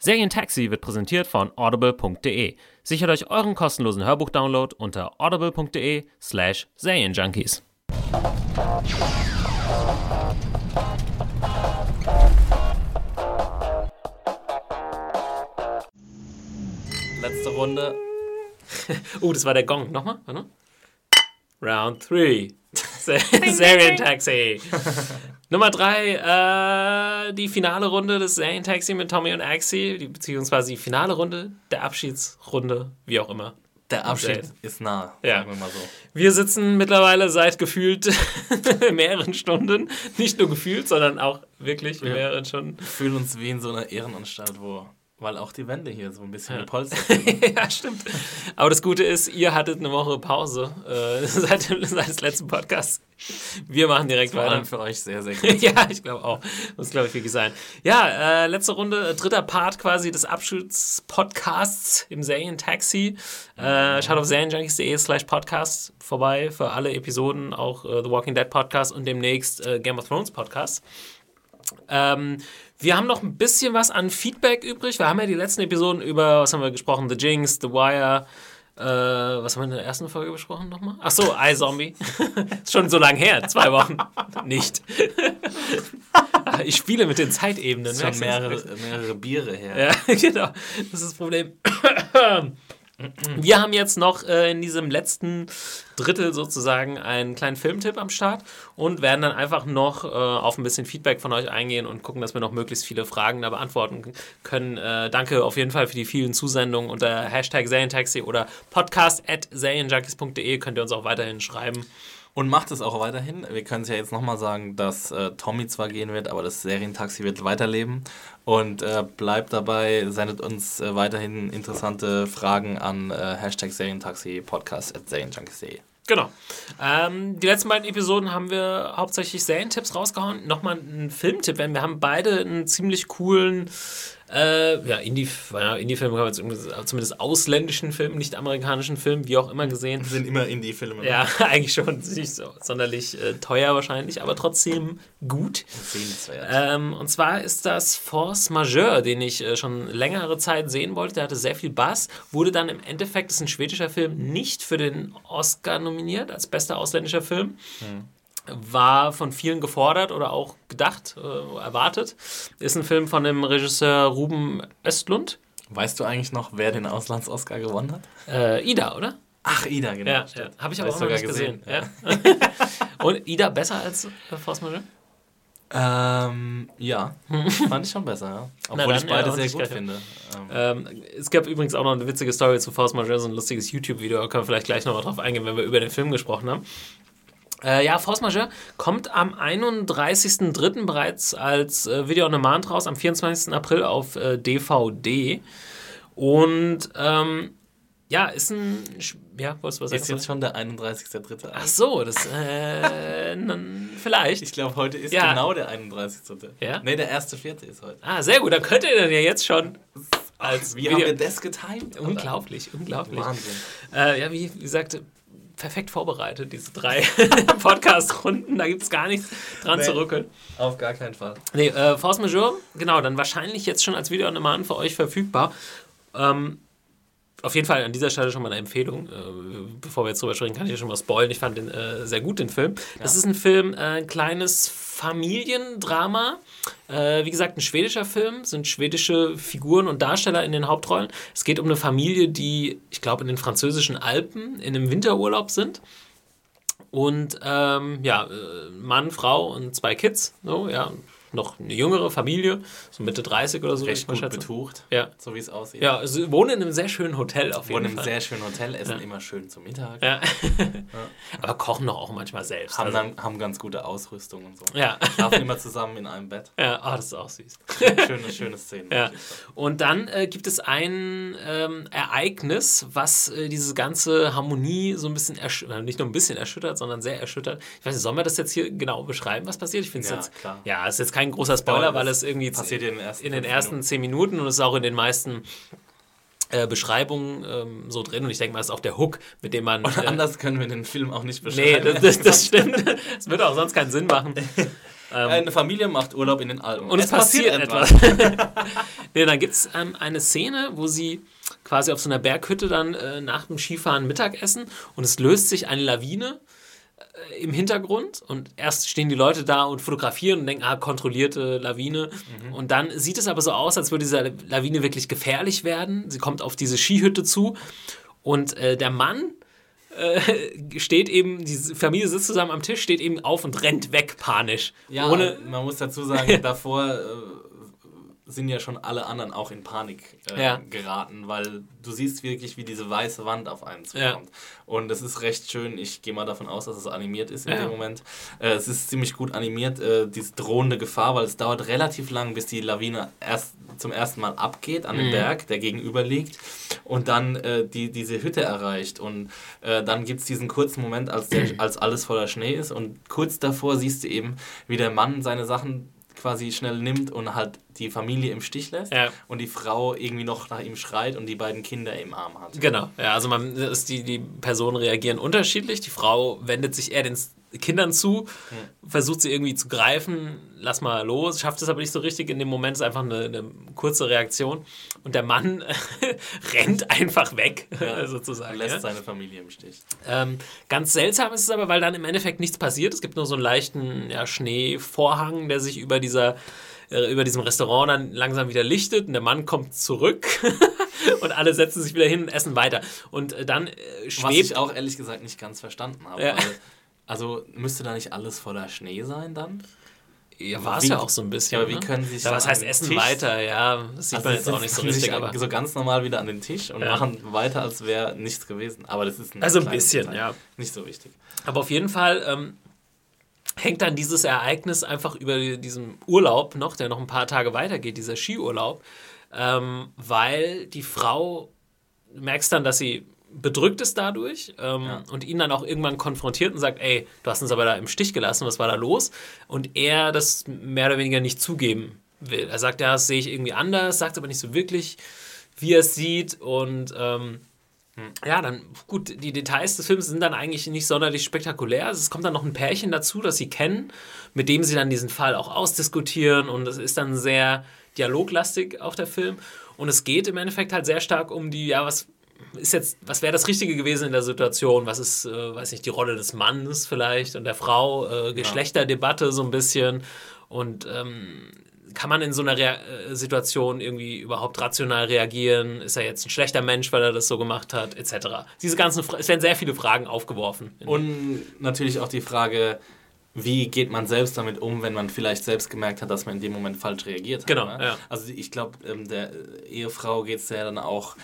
Serientaxi wird präsentiert von audible.de. Sichert euch euren kostenlosen Hörbuchdownload unter audible.de/slash Serienjunkies. Letzte Runde. oh, das war der Gong. Nochmal? Warte. Round 3. Serientaxi. Nummer 3, äh, die finale Runde des Serientaxi mit Tommy und Axie, die, beziehungsweise die finale Runde der Abschiedsrunde, wie auch immer. Der Abschied ist nah, Ja. sagen wir mal so. Wir sitzen mittlerweile seit gefühlt mehreren Stunden, nicht nur gefühlt, sondern auch wirklich Ja. mehreren Stunden. Wir fühlen uns wie in so einer Ehrenanstalt, wo, weil auch die Wände hier so ein bisschen gepolstert sind. ja, stimmt. Aber das Gute ist, ihr hattet eine Woche Pause äh, seit, dem- seit des letzten Podcasts. Wir machen direkt Vor weiter. allem für euch sehr, sehr gut. ja, ich glaube auch. Muss, glaube ich, wirklich sein. Ja, äh, letzte Runde, äh, dritter Part quasi des Abschnittspodcasts im Serientaxi. Äh, schaut auf serienjunkies.de slash podcast vorbei für alle Episoden, auch äh, The Walking Dead Podcast und demnächst äh, Game of Thrones Podcast. Ähm, wir haben noch ein bisschen was an Feedback übrig. Wir haben ja die letzten Episoden über, was haben wir gesprochen? The Jinx, The Wire. Äh, was haben wir in der ersten Folge besprochen nochmal? Ach so, iZombie. Ist schon so lang her, zwei Wochen. Nicht. ich spiele mit den Zeitebenen. Schon mehrere, mehrere Biere her. Ja, genau. Das ist das Problem. Wir haben jetzt noch äh, in diesem letzten Drittel sozusagen einen kleinen Filmtipp am Start und werden dann einfach noch äh, auf ein bisschen Feedback von euch eingehen und gucken, dass wir noch möglichst viele Fragen da beantworten können. Äh, danke auf jeden Fall für die vielen Zusendungen unter Hashtag Serientaxi oder podcast at serienjunkies.de könnt ihr uns auch weiterhin schreiben. Und macht es auch weiterhin. Wir können es ja jetzt nochmal sagen, dass äh, Tommy zwar gehen wird, aber das Serientaxi wird weiterleben. Und äh, bleibt dabei, sendet uns äh, weiterhin interessante Fragen an äh, Hashtag Serientaxi Podcast at serienjunkies.de. Genau. Ähm, die letzten beiden Episoden haben wir hauptsächlich Serientipps rausgehauen. Nochmal ein Filmtipp, denn wir haben beide einen ziemlich coolen äh, ja, Indie, ja, jetzt irgendwie- zumindest ausländischen Film, nicht amerikanischen Film, wie auch immer gesehen. Sind immer Indie-Filme. Ja, eigentlich schon nicht so sonderlich äh, teuer wahrscheinlich, aber trotzdem gut. Ähm, und zwar ist das Force Majeure, den ich äh, schon längere Zeit sehen wollte. Der hatte sehr viel Bass, wurde dann im Endeffekt, das ist ein schwedischer Film, nicht für den Oscar nominiert als bester ausländischer Film. War von vielen gefordert oder auch gedacht, äh, erwartet. Ist ein Film von dem Regisseur Ruben Östlund. Weißt du eigentlich noch, wer den Auslands-Oscar gewonnen hat? Äh, Ida, oder? Ach, Ida, genau. Ja, ja. habe ich aber auch noch sogar nicht gesehen. Ja. Ja. Und Ida besser als äh, Force Majeure? Ähm, ja, fand ich schon besser, ja. Obwohl dann, ich beide ja, sehr gut finde. Ähm, Ähm, es gab übrigens auch noch eine witzige Story zu Force Majeure, so ein lustiges YouTube-Video, da können wir vielleicht gleich nochmal drauf eingehen, wenn wir über den Film gesprochen haben. Äh, ja, Force Majeure kommt am 31.03. bereits als äh, Video on Demand raus, am 24. April auf äh, DVD. Und ähm, ja, ist ein. Ja, wolltest du was ist sagen? jetzt schon der 31.3. Ach so, das. Äh, vielleicht. Ich glaube, heute ist Ja. genau der 31.3. Ja? Nee, der 1.4. ist heute. Ah, sehr gut, dann könnt ihr dann ja jetzt schon als Wie haben wir das getimed? Alter? Unglaublich, unglaublich. Wahnsinn. Äh, ja, wie gesagt, perfekt vorbereitet, diese drei Podcast-Runden. Da gibt es gar nichts dran Nee. zu rückeln. Auf gar keinen Fall. Nee, äh, Force Majeure, genau, dann wahrscheinlich jetzt schon als Video on Demand für euch verfügbar. Ähm, auf jeden Fall an dieser Stelle schon mal eine Empfehlung. Äh, bevor wir jetzt drüber sprechen, kann ich ja schon mal spoilen. Ich fand den äh, sehr gut, den Film. Das ist ein Film, äh, ein kleines Familiendrama. Äh, wie gesagt, ein schwedischer Film, sind schwedische Figuren und Darsteller in den Hauptrollen. Es geht um eine Familie, die, ich glaube, in den französischen Alpen in einem Winterurlaub sind. Und ähm, ja, äh, Mann, Frau und zwei Kids. So, ja, noch eine jüngere Familie, so Mitte 30 oder so. Recht gut betucht, Ja. so wie es aussieht. Ja, sie wohnen in einem sehr schönen Hotel auf jeden Wohnen im Fall. sehr schönen Hotel, essen immer schön zu Mittag, ja. Aber kochen doch auch manchmal selbst. haben, Also, dann, haben ganz gute Ausrüstung und so. ja. Schlafen immer zusammen in einem Bett. ja, ah, das ist auch süß. Schöne, schöne Szene. Ja. Und dann äh, gibt es ein ähm, Ereignis, was äh, diese ganze Harmonie so ein bisschen erschüttert, nicht nur ein bisschen erschüttert, sondern sehr erschüttert. Ich weiß nicht, sollen wir das jetzt hier genau beschreiben, was passiert? Ich finde es Ja, jetzt, klar. ja, ist jetzt kein großer Spoiler, weil das es irgendwie passiert in den ersten in den ersten zehn Minuten und es ist auch in den meisten äh, Beschreibungen ähm, so drin. Und ich denke mal, es ist auch der Hook, mit dem man. Und äh, anders können wir den Film auch nicht nee, beschreiben. das, das, das stimmt. Es würde auch sonst keinen Sinn machen. Eine Familie macht Urlaub in den Alpen. Und es, passiert, etwas. nee, dann gibt es ähm, eine Szene, wo sie quasi auf so einer Berghütte dann äh, nach dem Skifahren Mittag essen und es löst sich eine Lawine im Hintergrund und erst stehen die Leute da und fotografieren und denken, ah, kontrollierte Lawine. Und dann sieht es aber so aus, als würde diese Lawine wirklich gefährlich werden. Sie kommt auf diese Skihütte zu und äh, der Mann äh, steht eben, die Familie sitzt zusammen am Tisch, steht eben auf und rennt weg panisch. Ja, ohne, man muss dazu sagen, davor äh, sind ja schon alle anderen auch in Panik äh, Ja. geraten, weil du siehst wirklich, wie diese weiße Wand auf einen Ja. zukommt. Und es ist recht schön. Ich gehe mal davon aus, dass es animiert ist in Ja. dem Moment. Äh, es ist ziemlich gut animiert, äh, diese drohende Gefahr, weil es dauert relativ lang, bis die Lawine erst zum ersten Mal abgeht an den Mhm. Berg, der gegenüber liegt, und dann äh, die, diese Hütte erreicht. Und äh, dann gibt es diesen kurzen Moment, als, der, als alles voller Schnee ist. Und kurz davor siehst du eben, wie der Mann seine Sachen quasi schnell nimmt und halt die Familie im Stich lässt Ja. und die Frau irgendwie noch nach ihm schreit und die beiden Kinder im Arm hat. Genau, ja, also man, die, die Personen reagieren unterschiedlich. Die Frau wendet sich eher den Kindern zu, versucht sie irgendwie zu greifen, lass mal los, schafft es aber nicht so richtig. In dem Moment ist einfach eine, eine kurze Reaktion und der Mann rennt einfach weg, sozusagen. Lässt Ja. seine Familie im Stich. Ähm, ganz seltsam ist es aber, weil dann im Endeffekt nichts passiert. Es gibt nur so einen leichten ja, Schneevorhang, der sich über dieser äh, über diesem Restaurant dann langsam wieder lichtet und der Mann kommt zurück und alle setzen sich wieder hin und essen weiter. Und äh, dann äh, Was schwebt ich auch ehrlich gesagt nicht ganz verstanden habe. Ja. Also müsste da nicht alles voller Schnee sein dann? Ja, war es ja auch so ein bisschen. Ja, aber wie ne? können sie sich ja, was heißt Essen Tisch- weiter? Ja, das sieht man jetzt auch nicht so richtig, aber. so ganz normal wieder an den Tisch und Ja. machen weiter, als wäre nichts gewesen. Aber das ist ein Also ein bisschen, Detail. ja. Nicht so wichtig. Aber auf jeden Fall ähm, hängt dann dieses Ereignis einfach über diesen Urlaub noch, der noch ein paar Tage weitergeht, dieser Skiurlaub, ähm, weil die Frau, merkst dann, dass sie bedrückt ist dadurch ähm, Ja. und ihn dann auch irgendwann konfrontiert und sagt, ey, du hast uns aber da im Stich gelassen, was war da los? Und er das mehr oder weniger nicht zugeben will. Er sagt, ja, das sehe ich irgendwie anders, sagt aber nicht so wirklich, wie er es sieht und ähm, ja, dann gut, die Details des Films sind dann eigentlich nicht sonderlich spektakulär. Also es kommt dann noch ein Pärchen dazu, das sie kennen, mit dem sie dann diesen Fall auch ausdiskutieren und es ist dann sehr dialoglastig auch der Film und es geht im Endeffekt halt sehr stark um die, ja, was ist jetzt, was wäre das Richtige gewesen in der Situation? Was ist, äh, weiß nicht, die Rolle des Mannes vielleicht und der Frau, äh, Geschlechterdebatte so ein bisschen und ähm, kann man in so einer Rea äh, Situation irgendwie überhaupt rational reagieren? Ist er jetzt ein schlechter Mensch, weil er das so gemacht hat, etc. Diese ganzen, Fra es werden sehr viele Fragen aufgeworfen. Und natürlich auch die Frage, wie geht man selbst damit um, wenn man vielleicht selbst gemerkt hat, dass man in dem Moment falsch reagiert hat. Genau, ne? ja. Also ich glaube, ähm, der Ehefrau geht es ja dann auch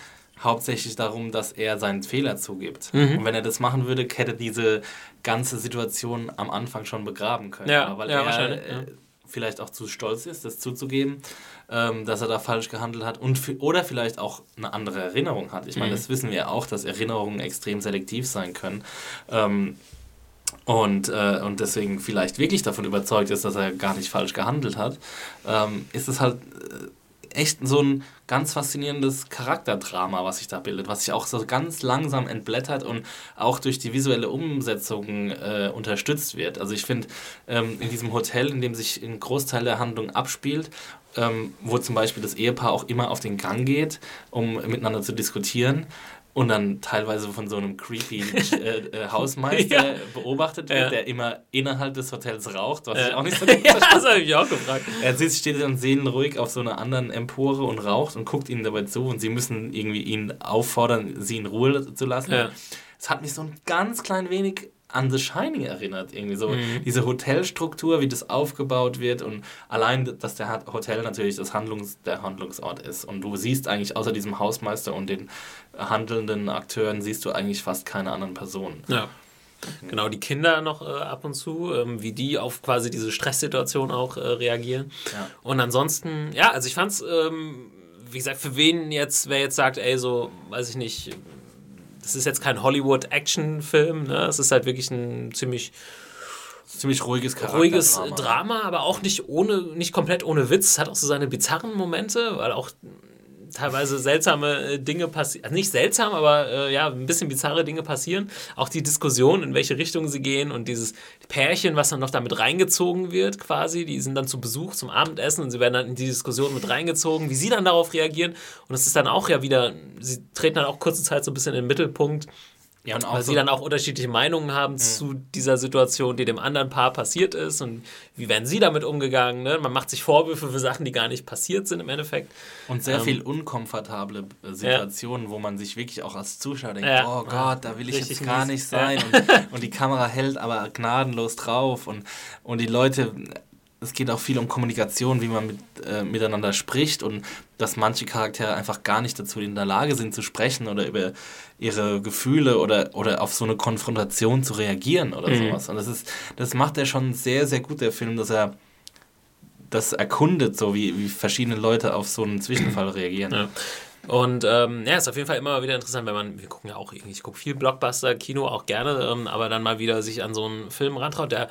hauptsächlich darum, dass er seinen Fehler zugibt. Mhm. Und wenn er das machen würde, hätte diese ganze Situation am Anfang schon begraben können. Ja, weil ja, er wahrscheinlich, ja. äh, vielleicht auch zu stolz ist, das zuzugeben, ähm, dass er da falsch gehandelt hat und oder vielleicht auch eine andere Erinnerung hat. Ich meine, Mhm. das wissen wir auch, dass Erinnerungen extrem selektiv sein können. Ähm, und, äh, und deswegen vielleicht wirklich davon überzeugt ist, dass er gar nicht falsch gehandelt hat, ähm, ist es halt äh, echt so ein ganz faszinierendes Charakterdrama, was sich da bildet, was sich auch so ganz langsam entblättert und auch durch die visuelle Umsetzung äh, unterstützt wird. Also ich finde, ähm, in diesem Hotel, in dem sich ein Großteil der Handlung abspielt, ähm, wo zum Beispiel das Ehepaar auch immer auf den Gang geht, um miteinander zu diskutieren, und dann teilweise von so einem creepy äh, äh, Hausmeister Ja. beobachtet wird, Ja. der immer innerhalb des Hotels raucht, was ich Ja. auch nicht so ja, das habe ich auch gefragt. Er sitzt, steht dann seelenruhig auf so einer anderen Empore und raucht und guckt ihnen dabei zu und sie müssen irgendwie ihn auffordern, sie in Ruhe zu lassen. Es hat mich so ein ganz klein wenig an The Shining erinnert. Irgendwie so Mhm. diese Hotelstruktur, wie das aufgebaut wird und allein, dass der Hotel natürlich das Handlungs, der Handlungsort ist. Und du siehst eigentlich außer diesem Hausmeister und den handelnden Akteuren, siehst du eigentlich fast keine anderen Personen. Ja. Genau, die Kinder noch äh, ab und zu, ähm, wie die auf quasi diese Stresssituation auch äh, reagieren. Ja. Und ansonsten, ja, also ich fand's, ähm, wie gesagt, für wen jetzt, wer jetzt sagt, ey, so, weiß ich nicht, das ist jetzt kein Hollywood-Action-Film, ne? Es ist halt wirklich ein ziemlich Ziemlich ruhiges Charakter. ruhiges Drama. aber auch nicht ohne, nicht komplett ohne Witz. Es hat auch so seine bizarren Momente, weil auch teilweise seltsame äh, Dinge passieren. Also nicht seltsam, aber äh, ja, ein bisschen bizarre Dinge passieren. Auch die Diskussion, in welche Richtung sie gehen und dieses Pärchen, was dann noch damit reingezogen wird, quasi. Die sind dann zu Besuch zum Abendessen und sie werden dann in die Diskussion mit reingezogen, wie sie dann darauf reagieren. Und es ist dann auch ja wieder, sie treten dann auch kurze Zeit so ein bisschen in den Mittelpunkt. Ja, und auch Weil so, sie dann auch unterschiedliche Meinungen haben zu dieser Situation, die dem anderen Paar passiert ist und wie werden sie damit umgegangen. Ne? Man macht sich Vorwürfe für Sachen, die gar nicht passiert sind im Endeffekt. Und sehr Ähm, viel unkomfortable äh, Situationen, wo man sich wirklich auch als Zuschauer denkt, Ja. oh Gott, da will ich Richtig jetzt gar nicht sein. Und, und die Kamera hält aber gnadenlos drauf. Und, und die Leute, es geht auch viel um Kommunikation, wie man mit, äh, miteinander spricht und dass manche Charaktere einfach gar nicht dazu in der Lage sind zu sprechen oder über ihre Gefühle oder, oder auf so eine Konfrontation zu reagieren oder Mhm. sowas. Und das ist, das macht er schon sehr, sehr gut, der Film, dass er das erkundet, so wie, wie verschiedene Leute auf so einen Zwischenfall reagieren. Ja. Und ähm, ja, ist auf jeden Fall immer wieder interessant, wenn man, wir gucken ja auch irgendwie, ich gucke viel Blockbuster, Kino auch gerne, ähm, aber dann mal wieder sich an so einen Film rantraut, der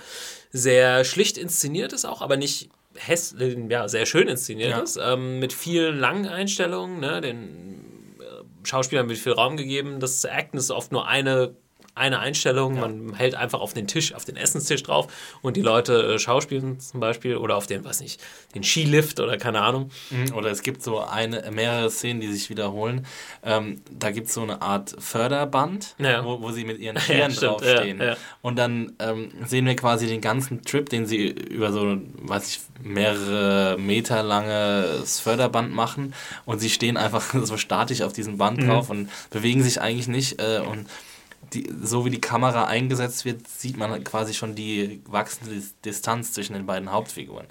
sehr schlicht inszeniert ist auch, aber nicht häss äh, ja, sehr schön inszeniert Ja. ist, ähm, mit vielen langen Einstellungen, ne, den äh, Schauspielern wird viel Raum gegeben, das Acten ist oft nur eine eine Einstellung, man hält einfach auf den Tisch, auf den Essenstisch drauf und die Leute äh, schauspielen zum Beispiel oder auf den, weiß nicht, den Skilift oder keine Ahnung. Mhm, Oder es gibt so eine, mehrere Szenen, die sich wiederholen. Ähm, da gibt es so eine Art Förderband, Ja. wo, wo sie mit ihren draufstehen. ja, ja. Und dann ähm, sehen wir quasi den ganzen Trip, den sie über so, weiß ich, mehrere Meter langes Förderband machen. Und sie stehen einfach so statisch auf diesem Band Mhm. drauf und bewegen sich eigentlich nicht. Äh, und die, so wie die Kamera eingesetzt wird, sieht man quasi schon die wachsende Dis- Distanz zwischen den beiden Hauptfiguren.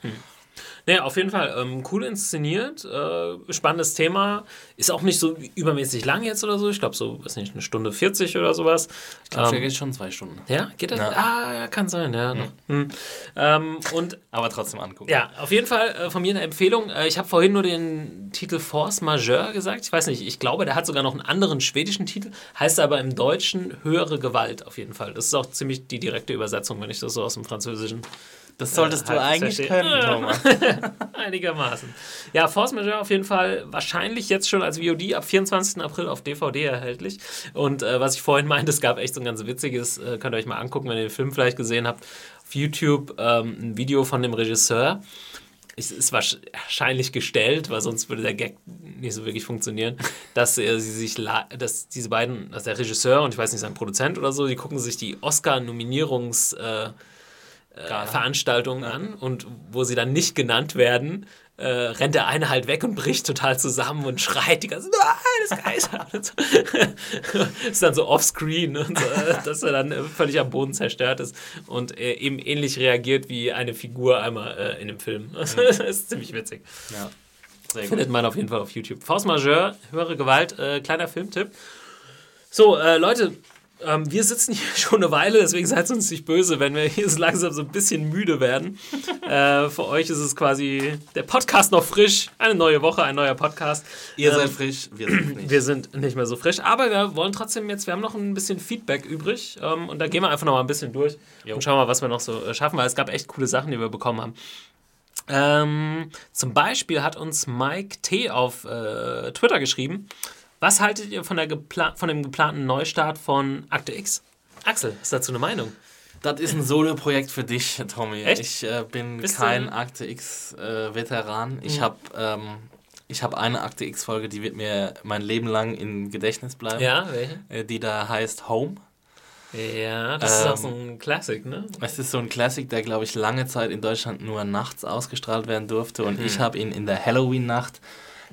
Nee, auf jeden Fall ähm, cool inszeniert, äh, spannendes Thema. Ist auch nicht so übermäßig lang jetzt oder so. Ich glaube, so, weiß nicht, eine Stunde 40 oder sowas. Ich glaube, Ähm, der geht schon zwei Stunden. ja, geht das? Ja. Ah, ja, kann sein, ja. noch. Hm. Ähm, und Aber trotzdem angucken. ja, auf jeden Fall äh, von mir eine Empfehlung. Äh, ich habe vorhin nur den Titel Force Majeure gesagt. Ich weiß nicht, ich glaube, der hat sogar noch einen anderen schwedischen Titel, heißt aber im Deutschen höhere Gewalt auf jeden Fall. Das ist auch ziemlich die direkte Übersetzung, wenn ich das so aus dem Französischen Das solltest Äh, du halt, eigentlich können, Thomas. Einigermaßen. Ja, Force Majeure auf jeden Fall wahrscheinlich jetzt schon als VOD ab 24. April auf DVD erhältlich. Und äh, was ich vorhin meinte, es gab echt so ein ganz witziges, äh, könnt ihr euch mal angucken, wenn ihr den Film vielleicht gesehen habt, auf YouTube ähm, ein Video von dem Regisseur. Es ist wahrsch- wahrscheinlich gestellt, weil sonst würde der Gag nicht so wirklich funktionieren, dass äh, sie sich, dass diese beiden, also der Regisseur und ich weiß nicht, sein Produzent oder so, die gucken sich die Oscar-Nominierungs- äh, äh, Veranstaltungen an und wo sie dann nicht genannt werden, äh, rennt der eine halt weg und bricht total zusammen und schreit die ganze Zeit, nein, das Kaiser. Und so. ist dann so offscreen und so, äh, dass er dann äh, völlig am Boden zerstört ist und äh, eben ähnlich reagiert wie eine Figur einmal äh, in dem Film. Das ist ziemlich witzig. Ja. Findet man auf jeden Fall auf YouTube. Force Majeure, höhere Gewalt, äh, kleiner Filmtipp. So, äh, Leute, ähm, wir sitzen hier schon eine Weile, deswegen seid uns nicht böse, wenn wir hier so langsam so ein bisschen müde werden. äh, für euch ist es quasi der Podcast noch frisch, eine neue Woche, ein neuer Podcast. Ihr Ähm, seid frisch, wir sind nicht. wir sind nicht mehr so frisch, aber wir wollen trotzdem jetzt, wir haben noch ein bisschen Feedback übrig ähm, und da gehen wir einfach noch mal ein bisschen durch Jo. und schauen mal, was wir noch so äh, schaffen, weil es gab echt coole Sachen, die wir bekommen haben. Ähm, zum Beispiel hat uns Mike T. auf äh, Twitter geschrieben, was haltet ihr von, der gepla von dem geplanten Neustart von Akte X? Axel, hast du dazu eine Meinung? Das ist ein Solo-Projekt für dich, Tommy. Echt? Ich äh, bin Bist kein du- Akte X-Veteran. ich habe ähm, ich hab eine Akte X-Folge, die wird mir mein Leben lang im Gedächtnis bleiben. Ja, welche? Äh, die da heißt Home. Ja, das ist auch Ähm, so ein Classic, ne? Es ist so ein Classic, der, glaube ich, lange Zeit in Deutschland nur nachts ausgestrahlt werden durfte. Und ich habe ihn in der Halloween-Nacht,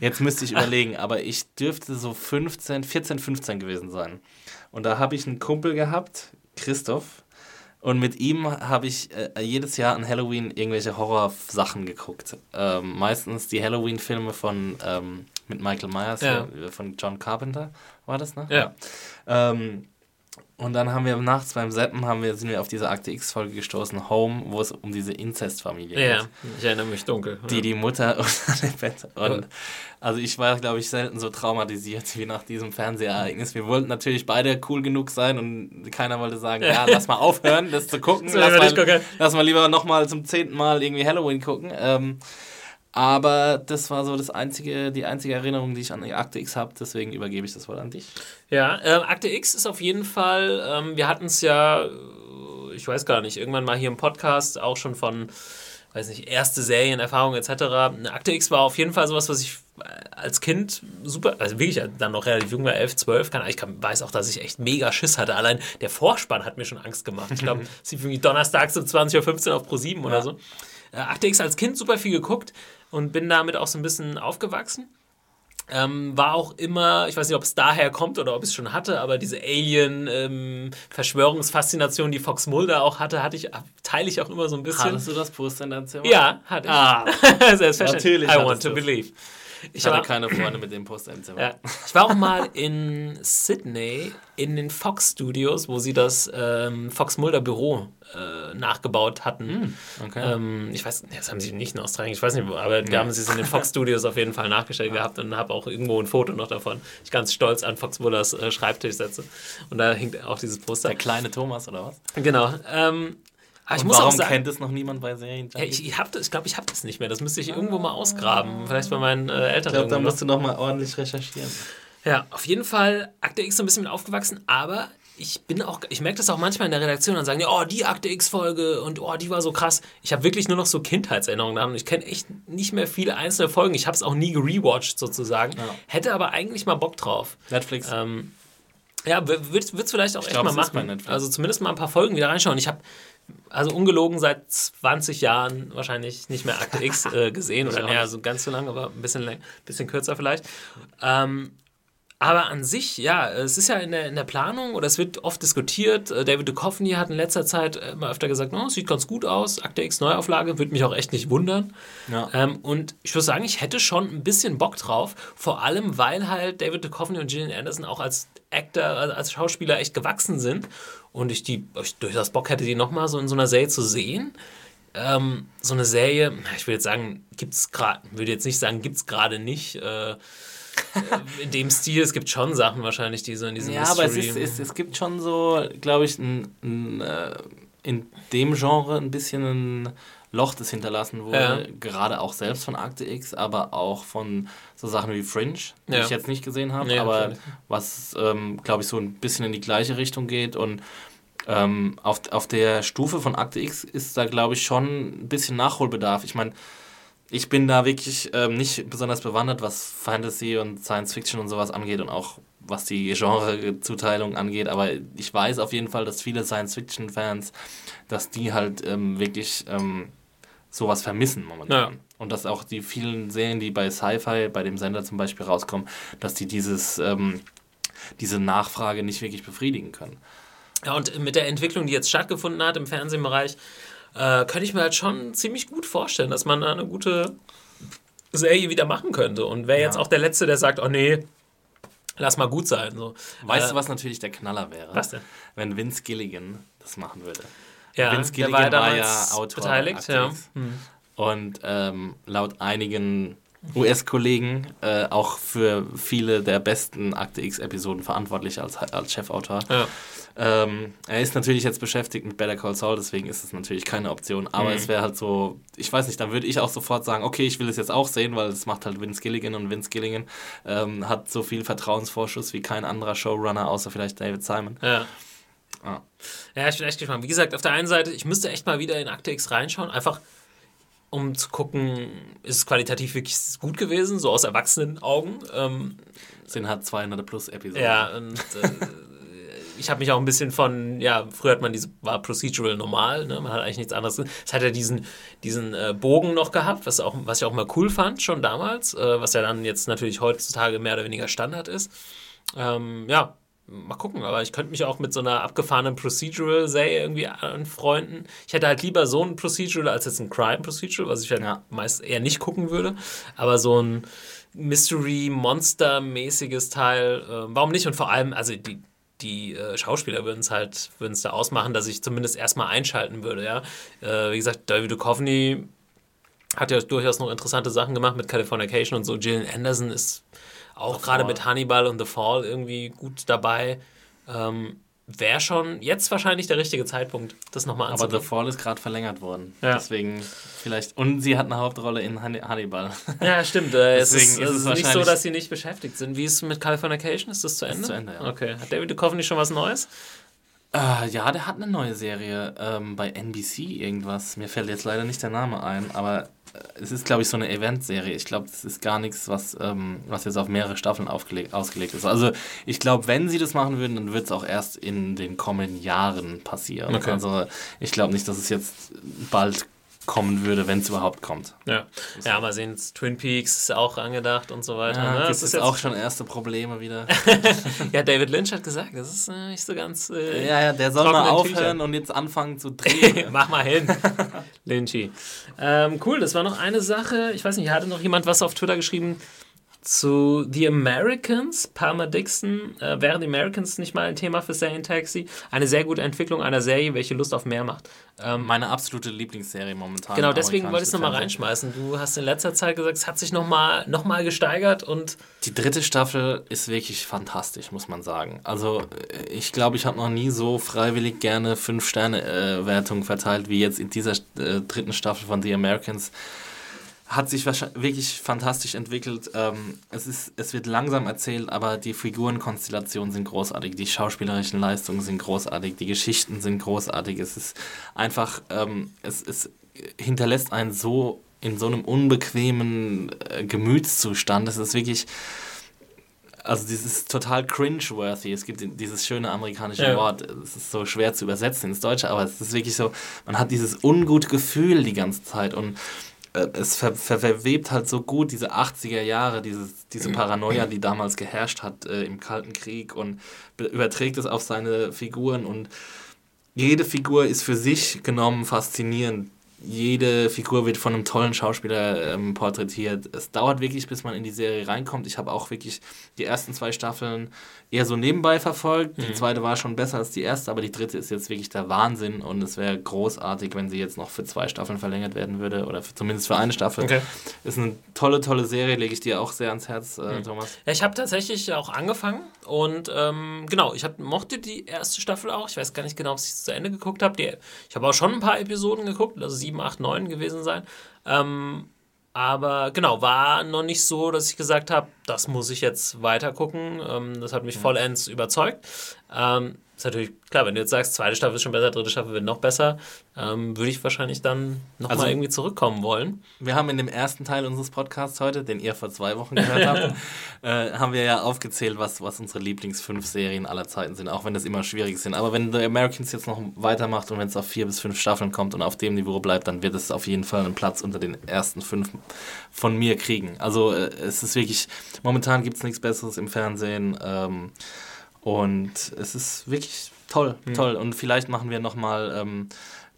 jetzt müsste ich überlegen, aber ich dürfte so 15, 14, 15 gewesen sein. Und da habe ich einen Kumpel gehabt, Christoph, Und mit ihm habe ich äh, jedes Jahr an Halloween irgendwelche Horrorsachen geguckt. Ähm, meistens die Halloween-Filme von ähm, mit Michael Myers, Ja. äh, von John Carpenter war das, ne? Ja. Ähm, und dann haben wir nachts beim Seppen haben wir, sind wir auf diese Akte X-Folge gestoßen, Home, wo es um diese Inzestfamilie Ja, geht. ich erinnere mich dunkel. Die die Mutter unter dem Bett. Und also ich war, glaube ich, selten so traumatisiert wie nach diesem Fernsehereignis. Wir wollten natürlich beide cool genug sein und keiner wollte sagen, ja, lass mal aufhören, das zu gucken. Lass mal, lass mal lieber nochmal zum zehnten Mal irgendwie Halloween gucken. Ähm, aber das war so das einzige, die einzige Erinnerung, die ich an Akte X habe. Deswegen übergebe ich das wohl an dich. Ja, ähm, Akte X ist auf jeden Fall, ähm, wir hatten es ja, ich weiß gar nicht, irgendwann mal hier im Podcast auch schon von, weiß nicht, erste Serienerfahrung etc. Akte X war auf jeden Fall sowas, was ich äh, als Kind super, also wirklich dann noch relativ jung war, 11, 12, kann, ich kann, weiß auch, dass ich echt mega Schiss hatte. Allein der Vorspann hat mir schon Angst gemacht. Ich glaube, es lief irgendwie donnerstags um 20.15 Uhr auf Pro 7 oder so. Äh, Akte X als Kind super viel geguckt und bin damit auch so ein bisschen aufgewachsen. Ähm, war auch immer, ich weiß nicht, ob es daher kommt oder ob ich es schon hatte, aber diese Alien-Verschwörungsfaszination, die Fox Mulder auch hatte, hatte ich, teile ich auch immer so ein bisschen. Hattest du das Poster in deinem Zimmer? Ja, hatte ich. Ah, Selbstverständlich. Natürlich I want to du's. believe. Ich hatte war, keine Freunde mit dem Poster im Zimmer. ja. ich war auch mal in Sydney in den Fox Studios, wo sie das ähm, Fox Mulder Büro äh, nachgebaut hatten. okay. Ähm, ich weiß, das haben sie nicht in Australien, ich weiß nicht, aber da haben sie es in den Fox Studios auf jeden Fall nachgestellt gehabt und habe auch irgendwo ein Foto noch davon. Ich ganz stolz an Fox Mullers äh, Schreibtisch setze. Und da hängt auch dieses Poster. Der kleine Thomas, oder was? Genau. Ähm, aber ich Und muss warum auch sagen, kennt es noch niemand bei Serien? ja, ich, ich, das- ich glaube, ich habe das nicht mehr. Das müsste ich irgendwo mal ausgraben. Vielleicht bei meinen äh, Eltern. ich glaube, da noch. musst du noch mal ordentlich recherchieren. Ja, auf jeden Fall Akte X so ein bisschen mit aufgewachsen, aber ich bin auch, ich merke das auch manchmal in der Redaktion und sagen, die, oh, die Akte X-Folge und oh, die war so krass. Ich habe wirklich nur noch so Kindheitserinnerungen daran und ich kenne echt nicht mehr viele einzelne Folgen. Ich habe es auch nie gerewatcht sozusagen. Hätte aber eigentlich mal Bock drauf. Netflix. Ähm, ja, wird es vielleicht auch echt glaub, mal es ist bei machen. Netflix. Also zumindest mal ein paar Folgen wieder reinschauen. Ich habe also ungelogen seit 20 Jahren wahrscheinlich nicht mehr Akte X äh, gesehen oder naja, nicht. so ganz so lange, aber ein bisschen, läng- bisschen kürzer vielleicht. Ähm, aber an sich, ja, es ist ja in der, in der Planung oder es wird oft diskutiert. Äh, David Duchovny hat in letzter Zeit äh, immer öfter gesagt, oh, sieht ganz gut aus, Akte X Neuauflage, würde mich auch echt nicht wundern. Ja. Ähm, und ich würde sagen, ich hätte schon ein bisschen Bock drauf, vor allem weil halt David Duchovny und Gillian Anderson auch als Actor, als Schauspieler echt gewachsen sind und ich die ich durchaus Bock hätte, die nochmal so in so einer Serie zu sehen. Ähm, so eine Serie, ich würde jetzt sagen, gibt's gerade, würde jetzt nicht sagen, gibt's gerade nicht. Äh, äh, in dem Stil, es gibt schon Sachen wahrscheinlich, die so in diesem Ja, aber es, Mystery- ist, es, es gibt schon so, glaube ich, ein, ein, äh, in dem Genre ein bisschen ein Loch, das hinterlassen wurde. Ja. Gerade auch selbst von Akte X, aber auch von so Sachen wie Fringe, die Ja. ich jetzt nicht gesehen habe, Nee, aber natürlich. was, ähm, glaube ich, so ein bisschen in die gleiche Richtung geht. Und ähm, auf, auf der Stufe von Akte X ist da, glaube ich, schon ein bisschen Nachholbedarf. Ich meine, ich bin da wirklich ähm, nicht besonders bewandert, was Fantasy und Science Fiction und sowas angeht und auch was die Genre-Zuteilung angeht, aber ich weiß auf jeden Fall, dass viele Science-Fiction-Fans, dass die halt ähm, wirklich ähm, sowas vermissen momentan. Ja. Und dass auch die vielen Serien, die bei Sci-Fi, bei dem Sender zum Beispiel rauskommen, dass die dieses, ähm, diese Nachfrage nicht wirklich befriedigen können. Ja, und mit der Entwicklung, die jetzt stattgefunden hat im Fernsehbereich, äh, könnte ich mir halt schon ziemlich gut vorstellen, dass man da eine gute Serie wieder machen könnte. Und wäre jetzt Ja. auch der Letzte, der sagt, oh nee, lass mal gut sein. So. Weißt Äh, du, was natürlich der Knaller wäre? Was denn? Wenn Vince Gilligan das machen würde. Ja, Vince Gilligan war war, ja Autor beteiligt, ja. X. Und ähm, laut einigen US-Kollegen äh, auch für viele der besten Akte X-Episoden verantwortlich als, als Chefautor. Ja. Ähm, er ist natürlich jetzt beschäftigt mit Better Call Saul, deswegen ist es natürlich keine Option. Aber Mhm. es wäre halt so, ich weiß nicht, dann würde ich auch sofort sagen, okay, ich will es jetzt auch sehen, weil es macht halt Vince Gilligan und Vince Gilligan ähm, hat so viel Vertrauensvorschuss wie kein anderer Showrunner, außer vielleicht David Simon. Ja. Ah. Ja, ich bin echt gespannt. Wie gesagt, auf der einen Seite, ich müsste echt mal wieder in Akte X reinschauen, einfach um zu gucken, ist es qualitativ wirklich gut gewesen, so aus erwachsenen Augen. Ähm, Sind halt 200 plus Episoden. ja, und äh, ich habe mich auch ein bisschen von, ja, früher hat man diese, war Procedural normal, ne? man hat eigentlich nichts anderes. Es hat ja diesen, diesen äh, Bogen noch gehabt, was, auch, was ich auch mal cool fand, schon damals, äh, was ja dann jetzt natürlich heutzutage mehr oder weniger Standard ist. Ähm, ja, mal gucken, aber ich könnte mich auch mit so einer abgefahrenen Procedural-Serie irgendwie anfreunden. Ich hätte halt lieber so ein Procedural als jetzt ein Crime-Procedural, was ich halt ja. meist eher nicht gucken würde. Aber so ein Mystery-Monster-mäßiges Teil, äh, warum nicht? Und vor allem, also die, die äh, Schauspieler würden es halt würden es da ausmachen, dass ich zumindest erstmal einschalten würde, ja. Äh, wie gesagt, David Duchovny hat ja durchaus noch interessante Sachen gemacht mit Californication und so. Gillian Anderson ist auch gerade mit Hannibal und The Fall irgendwie gut dabei. Ähm, Wäre schon jetzt wahrscheinlich der richtige Zeitpunkt, das nochmal anzusehen. Aber The Fall ist gerade verlängert worden. Ja. Deswegen vielleicht. Und sie hat eine Hauptrolle in Hannibal. Ja, stimmt. Äh, es ist, ist, es nicht so, dass sie nicht beschäftigt sind. Wie ist es mit Californication? Ist das zu Ende? Ist zu Ende, ja. Okay. Hat David Duchovny schon was Neues? Äh, ja, der hat eine neue Serie ähm, bei NBC irgendwas. Mir fällt jetzt leider nicht der Name ein, aber äh, es ist, glaube ich, so eine Eventserie. Ich glaube, das ist gar nichts, was, ähm, was jetzt auf mehrere Staffeln ausgelegt ist. Also ich glaube, wenn sie das machen würden, dann wird es auch erst in den kommenden Jahren passieren. Okay. Also ich glaube nicht, dass es jetzt bald kommen würde, wenn es überhaupt kommt. Ja, ja mal sehen, Twin Peaks ist auch angedacht und so weiter. Ja, ne? Das ist jetzt auch schon erste Probleme wieder. ja, David Lynch hat gesagt, das ist äh, nicht so ganz. Äh, ja, ja, der soll mal aufhören Tücher. und jetzt anfangen zu drehen. Mach mal hin, Lynchy. Ähm, cool, das war noch eine Sache. Ich weiß nicht, hatte noch jemand was auf Twitter geschrieben? Zu The Americans, Palmer Dixon, äh, wären The Americans nicht mal ein Thema für Taxi? Eine sehr gute Entwicklung einer Serie, welche Lust auf mehr macht. Ähm, Meine absolute Lieblingsserie momentan. Genau, deswegen wollte ich es nochmal reinschmeißen. Du hast in letzter Zeit gesagt, es hat sich nochmal noch mal gesteigert und. Die dritte Staffel ist wirklich fantastisch, muss man sagen. Also, äh, ich glaube, ich habe noch nie so freiwillig gerne 5-Sterne-Wertungen äh, verteilt wie jetzt in dieser äh, dritten Staffel von The Americans hat sich wirklich fantastisch entwickelt. Ähm, es, ist, es wird langsam erzählt, aber die Figurenkonstellationen sind großartig, die schauspielerischen Leistungen sind großartig, die Geschichten sind großartig. Es ist einfach, ähm, es, es hinterlässt einen so in so einem unbequemen äh, Gemütszustand. Es ist wirklich, also dieses total cringe-worthy. Es gibt dieses schöne amerikanische ja. Wort, es ist so schwer zu übersetzen ins Deutsche, aber es ist wirklich so, man hat dieses ungute Gefühl die ganze Zeit und es ver ver verwebt halt so gut diese 80er Jahre, dieses, diese Paranoia, die damals geherrscht hat äh, im Kalten Krieg und überträgt es auf seine Figuren und jede Figur ist für sich genommen faszinierend jede Figur wird von einem tollen Schauspieler ähm, porträtiert. Es dauert wirklich, bis man in die Serie reinkommt. Ich habe auch wirklich die ersten zwei Staffeln eher so nebenbei verfolgt. Mhm. Die zweite war schon besser als die erste, aber die dritte ist jetzt wirklich der Wahnsinn und es wäre großartig, wenn sie jetzt noch für zwei Staffeln verlängert werden würde oder für, zumindest für eine Staffel. Okay. Ist eine tolle, tolle Serie, lege ich dir auch sehr ans Herz, äh, mhm. Thomas. Ja, ich habe tatsächlich auch angefangen und ähm, genau, ich hab, mochte die erste Staffel auch. Ich weiß gar nicht genau, ob ich sie zu Ende geguckt habe. Ich habe auch schon ein paar Episoden geguckt, also sie 7, 8, 9 gewesen sein. Ähm, aber genau, war noch nicht so, dass ich gesagt habe, das muss ich jetzt weiter gucken. Ähm, das hat mich vollends überzeugt. Ähm, ist natürlich klar, wenn du jetzt sagst, zweite Staffel ist schon besser, dritte Staffel wird noch besser, ähm, würde ich wahrscheinlich dann nochmal also, irgendwie zurückkommen wollen. Wir haben in dem ersten Teil unseres Podcasts heute, den ihr vor zwei Wochen gehört habt, äh, haben wir ja aufgezählt, was, was unsere Lieblings fünf Serien aller Zeiten sind, auch wenn das immer schwierig sind. Aber wenn The Americans jetzt noch weitermacht und wenn es auf vier bis fünf Staffeln kommt und auf dem Niveau bleibt, dann wird es auf jeden Fall einen Platz unter den ersten fünf von mir kriegen. Also äh, es ist wirklich, momentan gibt es nichts Besseres im Fernsehen. Ähm, und es ist wirklich toll, mhm. toll. Und vielleicht machen wir nochmal ähm,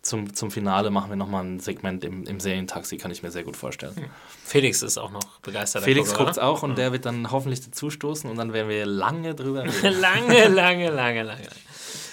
zum, zum Finale machen wir nochmal ein Segment im, im Serientaxi, kann ich mir sehr gut vorstellen. Mhm. Felix ist auch noch begeistert. Felix guckt es auch und mhm. der wird dann hoffentlich dazustoßen und dann werden wir lange drüber reden. lange, lange, lange, lange.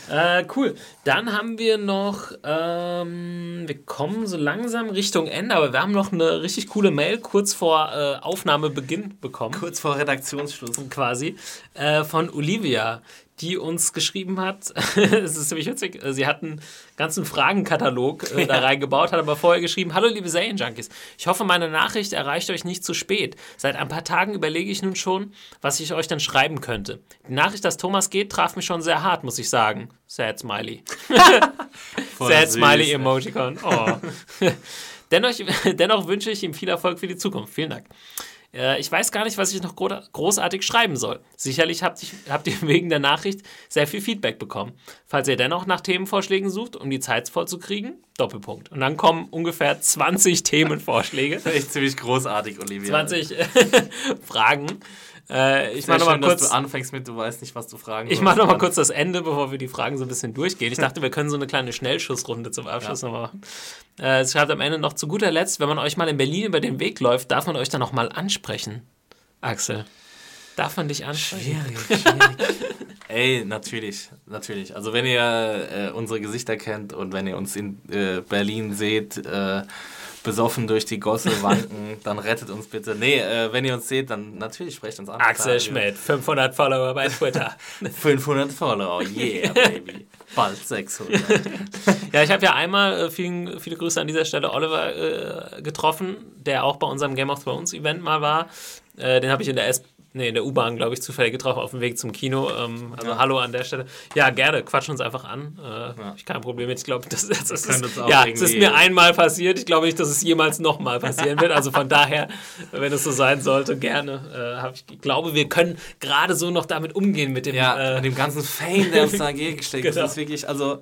Äh, cool. Dann haben wir noch, ähm, wir kommen so langsam Richtung Ende, aber wir haben noch eine richtig coole Mail kurz vor äh, Aufnahmebeginn bekommen. Kurz vor Redaktionsschluss. Quasi. Äh, von Olivia die uns geschrieben hat. Es ist ziemlich witzig. Sie hat einen ganzen Fragenkatalog äh, da reingebaut, hat aber vorher geschrieben: Hallo, liebe Serienjunkies. Ich hoffe, meine Nachricht erreicht euch nicht zu spät. Seit ein paar Tagen überlege ich nun schon, was ich euch dann schreiben könnte. Die Nachricht, dass Thomas geht, traf mich schon sehr hart, muss ich sagen. Sad Smiley. Sad Smiley Emoticon. Oh. dennoch, dennoch wünsche ich ihm viel Erfolg für die Zukunft. Vielen Dank. Äh, ich weiß gar nicht, was ich noch großartig schreiben soll. Sicherlich habt, ich, habt ihr wegen der Nachricht sehr viel Feedback bekommen. Falls ihr dennoch nach Themenvorschlägen sucht, um die Zeit voll zu kriegen, Doppelpunkt. Und dann kommen ungefähr 20 Themenvorschläge. Das ist echt ziemlich großartig, Olivia. 20 Fragen. Äh, ich mache nochmal kurz. dass du anfängst mit, du weißt nicht, was du fragen Ich mache nochmal kurz das Ende, bevor wir die Fragen so ein bisschen durchgehen. Ich dachte, wir können so eine kleine Schnellschussrunde zum Abschluss nochmal machen. Äh, es schreibt am Ende noch zu guter Letzt, wenn man euch mal in Berlin über den Weg läuft, darf man euch dann noch mal ansprechen. Axel, darf man dich ansprechen? Schwierig, schwierig. Ey, natürlich, natürlich. Also wenn ihr äh, unsere Gesichter kennt und wenn ihr uns in äh, Berlin seht, äh, besoffen durch die Gosse wanken, dann rettet uns bitte. Nee, äh, wenn ihr uns seht, dann natürlich sprecht uns an. Axel Schmidt, 500 Follower bei Twitter. 500 Follower, yeah, baby. Bald 600. Ja, ich habe ja einmal, äh, vielen, viele Grüße an dieser Stelle, Oliver äh, getroffen, der auch bei unserem Game of Thrones Event mal war. Äh, den habe ich in der S nee, in der U-Bahn, glaube ich, zufällig getroffen auf dem Weg zum Kino. Ähm, also hallo an der Stelle. Ja, gerne, quatschen uns einfach an. Äh, Hab ich kein Problem mit. Ich glaube, das, das, das ist, ja, es ist mir einmal passiert. Ich glaube nicht, dass es jemals nochmal passieren wird. Also von daher, wenn es so sein sollte, gerne. Äh, ich, ich glaube, wir können gerade so noch damit umgehen mit dem. Ja, äh, mit dem ganzen Fame, der uns da entgegensteckt. Genau. Das ist wirklich, also,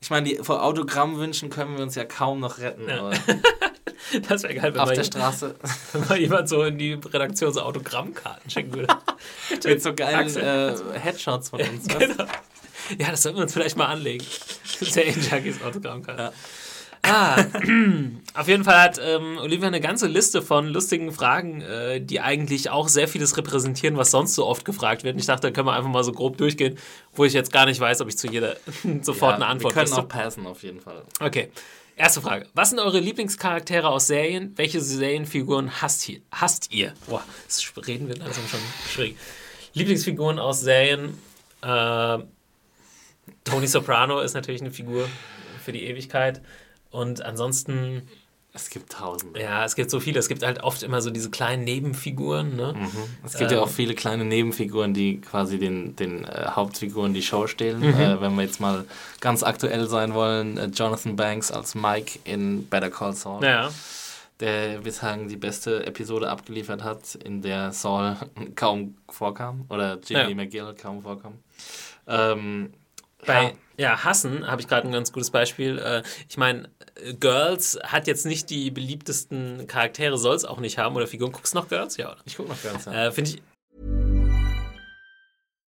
ich meine, die- vor Autogrammwünschen können wir uns ja kaum noch retten. Aber das wäre geil, wenn auf man, der Straße wenn mal jemand so in die Redaktion so Autogrammkarten schicken würde. mit so geilen äh, Headshots von uns. du? Genau. Ja, das sollten wir uns vielleicht mal anlegen. Sehr Junkies Autogrammkarte. Ah, auf jeden Fall hat ähm, Olivia eine ganze Liste von lustigen Fragen, äh, die eigentlich auch sehr vieles repräsentieren, was sonst so oft gefragt wird. Und ich dachte, da können wir einfach mal so grob durchgehen, wo ich jetzt gar nicht weiß, ob ich zu jeder sofort eine Antwort Wir können auch passen, auf jeden Fall. Okay. Erste Frage. Was sind eure Lieblingscharaktere aus Serien? Welche Serienfiguren hasst ihr? Hasst ihr? Boah, das reden wir langsam schon schwierig. Lieblingsfiguren aus Serien. Äh, Tony Soprano ist natürlich eine Figur für die Ewigkeit. Und ansonsten, Es gibt tausende. ja, es gibt so viele. Es gibt halt oft immer so diese kleinen Nebenfiguren. Ne? Es gibt Ähm. ja auch viele kleine Nebenfiguren, die quasi den, den äh, Hauptfiguren die Show stehlen. Mhm. Äh, wenn wir jetzt mal ganz aktuell sein wollen, äh, Jonathan Banks als Mike in Better Call Saul, Ja. der bislang die beste Episode abgeliefert hat, in der Saul kaum vorkam oder Jimmy Ja. McGill kaum vorkam. Ähm, Bei ja, Hassen habe ich gerade ein ganz gutes Beispiel. Äh, ich meine, äh, Girls hat jetzt nicht die beliebtesten Charaktere, soll es auch nicht haben oder Figuren. Guckst du noch Girls? Ja, oder? ich gucke noch ganz ja. Äh, Finde ich.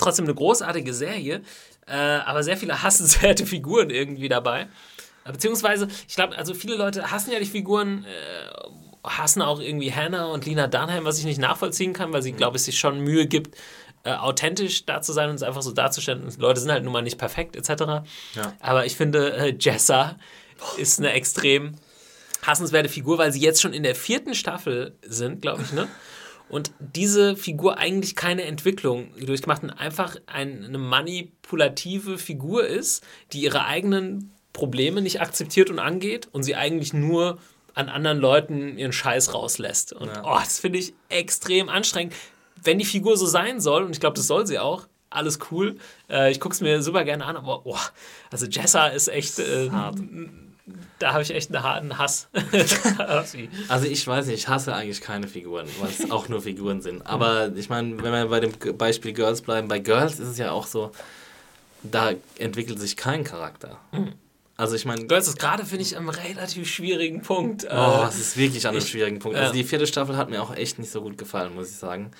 Trotzdem eine großartige Serie, äh, aber sehr viele hassenswerte Figuren irgendwie dabei. Beziehungsweise, ich glaube, also viele Leute hassen ja die Figuren, äh, hassen auch irgendwie Hannah und Lena Dunham, was ich nicht nachvollziehen kann, weil sie, glaube ich, sich schon Mühe gibt, äh, authentisch da zu sein und es einfach so darzustellen. Und Leute sind halt nun mal nicht perfekt, etc. Ja. Aber ich finde, äh, Jessa ist eine extrem hassenswerte Figur, weil sie jetzt schon in der vierten Staffel sind, glaube ich, ne? Und diese Figur eigentlich keine Entwicklung durchgemacht und einfach ein, eine manipulative Figur ist, die ihre eigenen Probleme nicht akzeptiert und angeht und sie eigentlich nur an anderen Leuten ihren Scheiß rauslässt. Und Ja. oh, das finde ich extrem anstrengend. Wenn die Figur so sein soll, und ich glaube, das soll sie auch, alles cool. Äh, ich gucke es mir super gerne an, aber oh, also Jessa ist echt äh, Da habe ich echt einen harten Hass. Also ich weiß nicht, ich hasse eigentlich keine Figuren, weil es auch nur Figuren sind. Aber ich meine, wenn wir bei dem Beispiel Girls bleiben, bei Girls ist es ja auch so, da entwickelt sich kein Charakter. Also ich meine, Girls ist gerade, finde ich, am relativ schwierigen Punkt. Oh, Äh, es ist wirklich an einem ich- schwierigen Punkt. Also die vierte Staffel hat mir auch echt nicht so gut gefallen, muss ich sagen.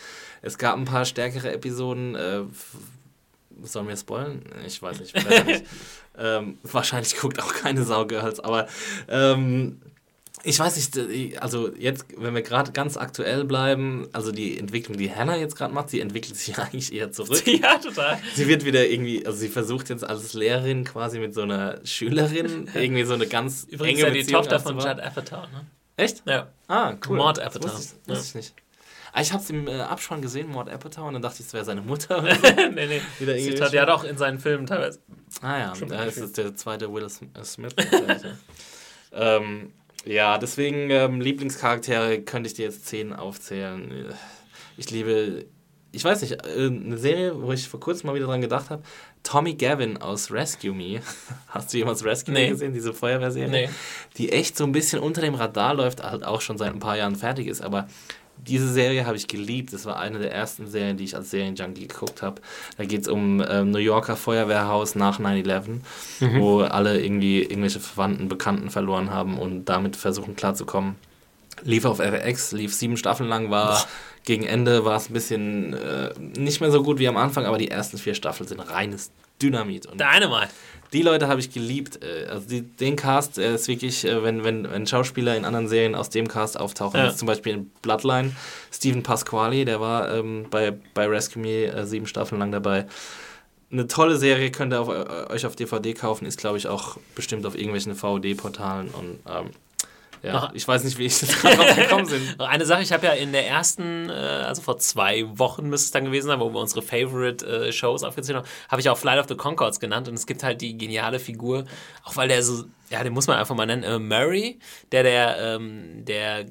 Es gab ein paar stärkere Episoden. Äh, sollen wir spoilen? Ich weiß nicht. nicht. ähm, wahrscheinlich guckt auch keine Sau Girls, aber ähm, ich weiß nicht, also jetzt, wenn wir gerade ganz aktuell bleiben, also die Entwicklung, die Hannah jetzt gerade macht, sie entwickelt sich eigentlich eher zurück. ja, total. Sie wird wieder irgendwie, also sie versucht jetzt als Lehrerin quasi mit so einer Schülerin irgendwie so eine ganz Übrigens enge ja die Beziehung Tochter von. Judd Apatow, ne? Echt? Ja. Ah, cool. Mord Das Apatow. Wusste ich, wusste ich nicht. Ah, ich hab's im äh, Abspann gesehen, Mord Apatow, und dann dachte ich, es wäre seine Mutter. nee, nee. Wieder Sie irgendwie hat ja doch in seinen Filmen teilweise. ah ja, Schon da ist es der zweite Will äh, Smith. ähm, Ja, deswegen ähm, Lieblingscharaktere könnte ich dir jetzt zehn aufzählen. Ich liebe, ich weiß nicht, äh, eine Serie, wo ich vor kurzem mal wieder dran gedacht habe. Tommy Gavin aus Rescue Me. Hast du jemals Rescue Nee. Me gesehen, diese Feuerwehrserie? Nee. Die echt so ein bisschen unter dem Radar läuft, halt auch schon seit ein paar Jahren fertig ist, aber diese Serie habe ich geliebt. Das war eine der ersten Serien, die ich als Serienjunkie geguckt habe. Da geht es um ähm, New Yorker Feuerwehrhaus nach 9-11, wo alle irgendwie irgendwelche Verwandten, Bekannten verloren haben und damit versuchen klarzukommen. Lief auf FX, lief sieben Staffeln lang, war gegen Ende war es ein bisschen äh, nicht mehr so gut wie am Anfang, aber die ersten vier Staffeln sind reines Dynamit. Und Dynamite. die Leute habe ich geliebt. äh, Also die, den Cast äh, ist wirklich, äh, wenn, wenn, wenn Schauspieler in anderen Serien aus dem Cast auftauchen, Ja. zum Beispiel in Bloodline, Stephen Pasquale, der war ähm, bei, bei Rescue Me äh, sieben Staffeln lang dabei. Eine tolle Serie, könnt ihr auf, äh, euch auf DVD kaufen, ist glaube ich auch bestimmt auf irgendwelchen VOD-Portalen und ähm, ja, Noch- ich weiß nicht, wie ich drauf gekommen sind. Noch eine Sache, ich habe ja in der ersten, äh, also vor zwei Wochen müsste es dann gewesen sein, wo wir unsere Favorite äh, Shows aufgezählt haben, habe ich auch Flight of the Concords genannt und es gibt halt die geniale Figur, auch weil der so, ja, den muss man einfach mal nennen, äh, Murray, der der, ähm, der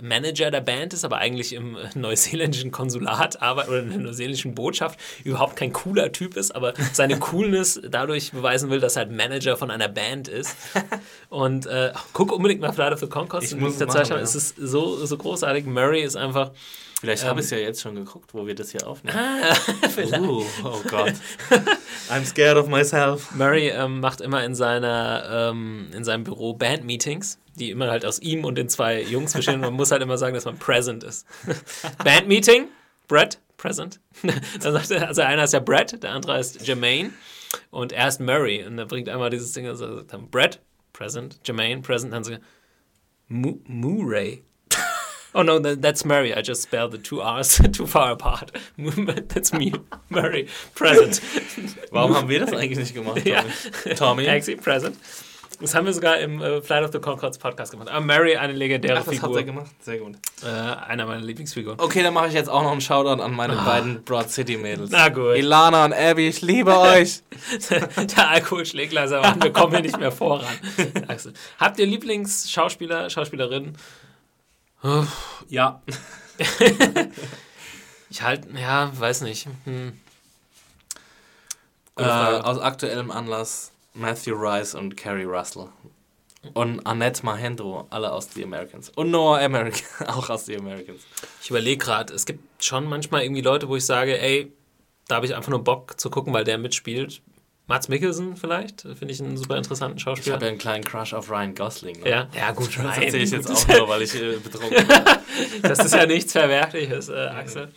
Manager der Band ist, aber eigentlich im neuseeländischen Konsulat arbeitet oder in der neuseeländischen Botschaft überhaupt kein cooler Typ ist, aber seine Coolness dadurch beweisen will, dass er halt Manager von einer Band ist. Und äh, guck unbedingt mal of the Concords. Ich muss es machen, ja. Es ist so, so großartig. Murray ist einfach. Vielleicht Ähm. habe ich es ja jetzt schon geguckt, wo wir das hier aufnehmen. Ah, Uh, oh Gott. I'm scared of myself. Murray ähm, macht immer in, seiner, ähm, in seinem Büro Bandmeetings, die immer halt aus ihm und den zwei Jungs bestehen. Man muss halt immer sagen, dass man present ist. Bandmeeting, Brett, present. Dann sagt er, also einer ist ja Brett, der andere ist Jermaine und er ist Murray. Und er bringt einmal dieses Ding, also sagt dann Brett, present, Jermaine, present, dann so Mu- Murray. Oh no, that, that's Murray. I just spelled the two R's too far apart. That's me, Murray, present. Warum haben wir das eigentlich nicht gemacht? Ja. Tommy? Tommy? Taxi, present. Das haben wir sogar im äh, Flight of the Concords Podcast gemacht. Aber Mary, eine legendäre Ach, das habt Figur. ihr gemacht? Sehr gut. Äh, einer meiner Lieblingsfiguren. Okay, dann mache ich jetzt auch noch einen Shoutout an meine beiden Broad City Mädels. Na gut. Ilana und Abby, ich liebe euch. Der Alkohol schlägt langsam an, wir kommen hier nicht mehr voran. Axel. Habt ihr Lieblingsschauspieler, Schauspielerinnen? Ja. Ich halt, ja, weiß nicht. Hm. Äh, aus aktuellem Anlass Matthew Rice und Carrie Russell. Und Annette Mahendro, alle aus The Americans. Und Noah American, auch aus The Americans. Ich überlege gerade, es gibt schon manchmal irgendwie Leute, wo ich sage, ey, da habe ich einfach nur Bock zu gucken, weil der mitspielt. Mats Mikkelsen vielleicht, finde ich einen super interessanten Ich Schauspieler. habe ja einen kleinen Crush auf Ryan Gosling. Ne? ja, ja, gut, Das Ryan. erzähle ich jetzt auch nur, weil ich äh, betrunken bin. Das ist ja nichts Verwerfliches, äh, Axel.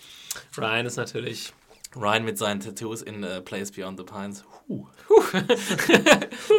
Ryan ist natürlich. Ryan mit seinen Tattoos in äh, Place Beyond the Pines. Huh.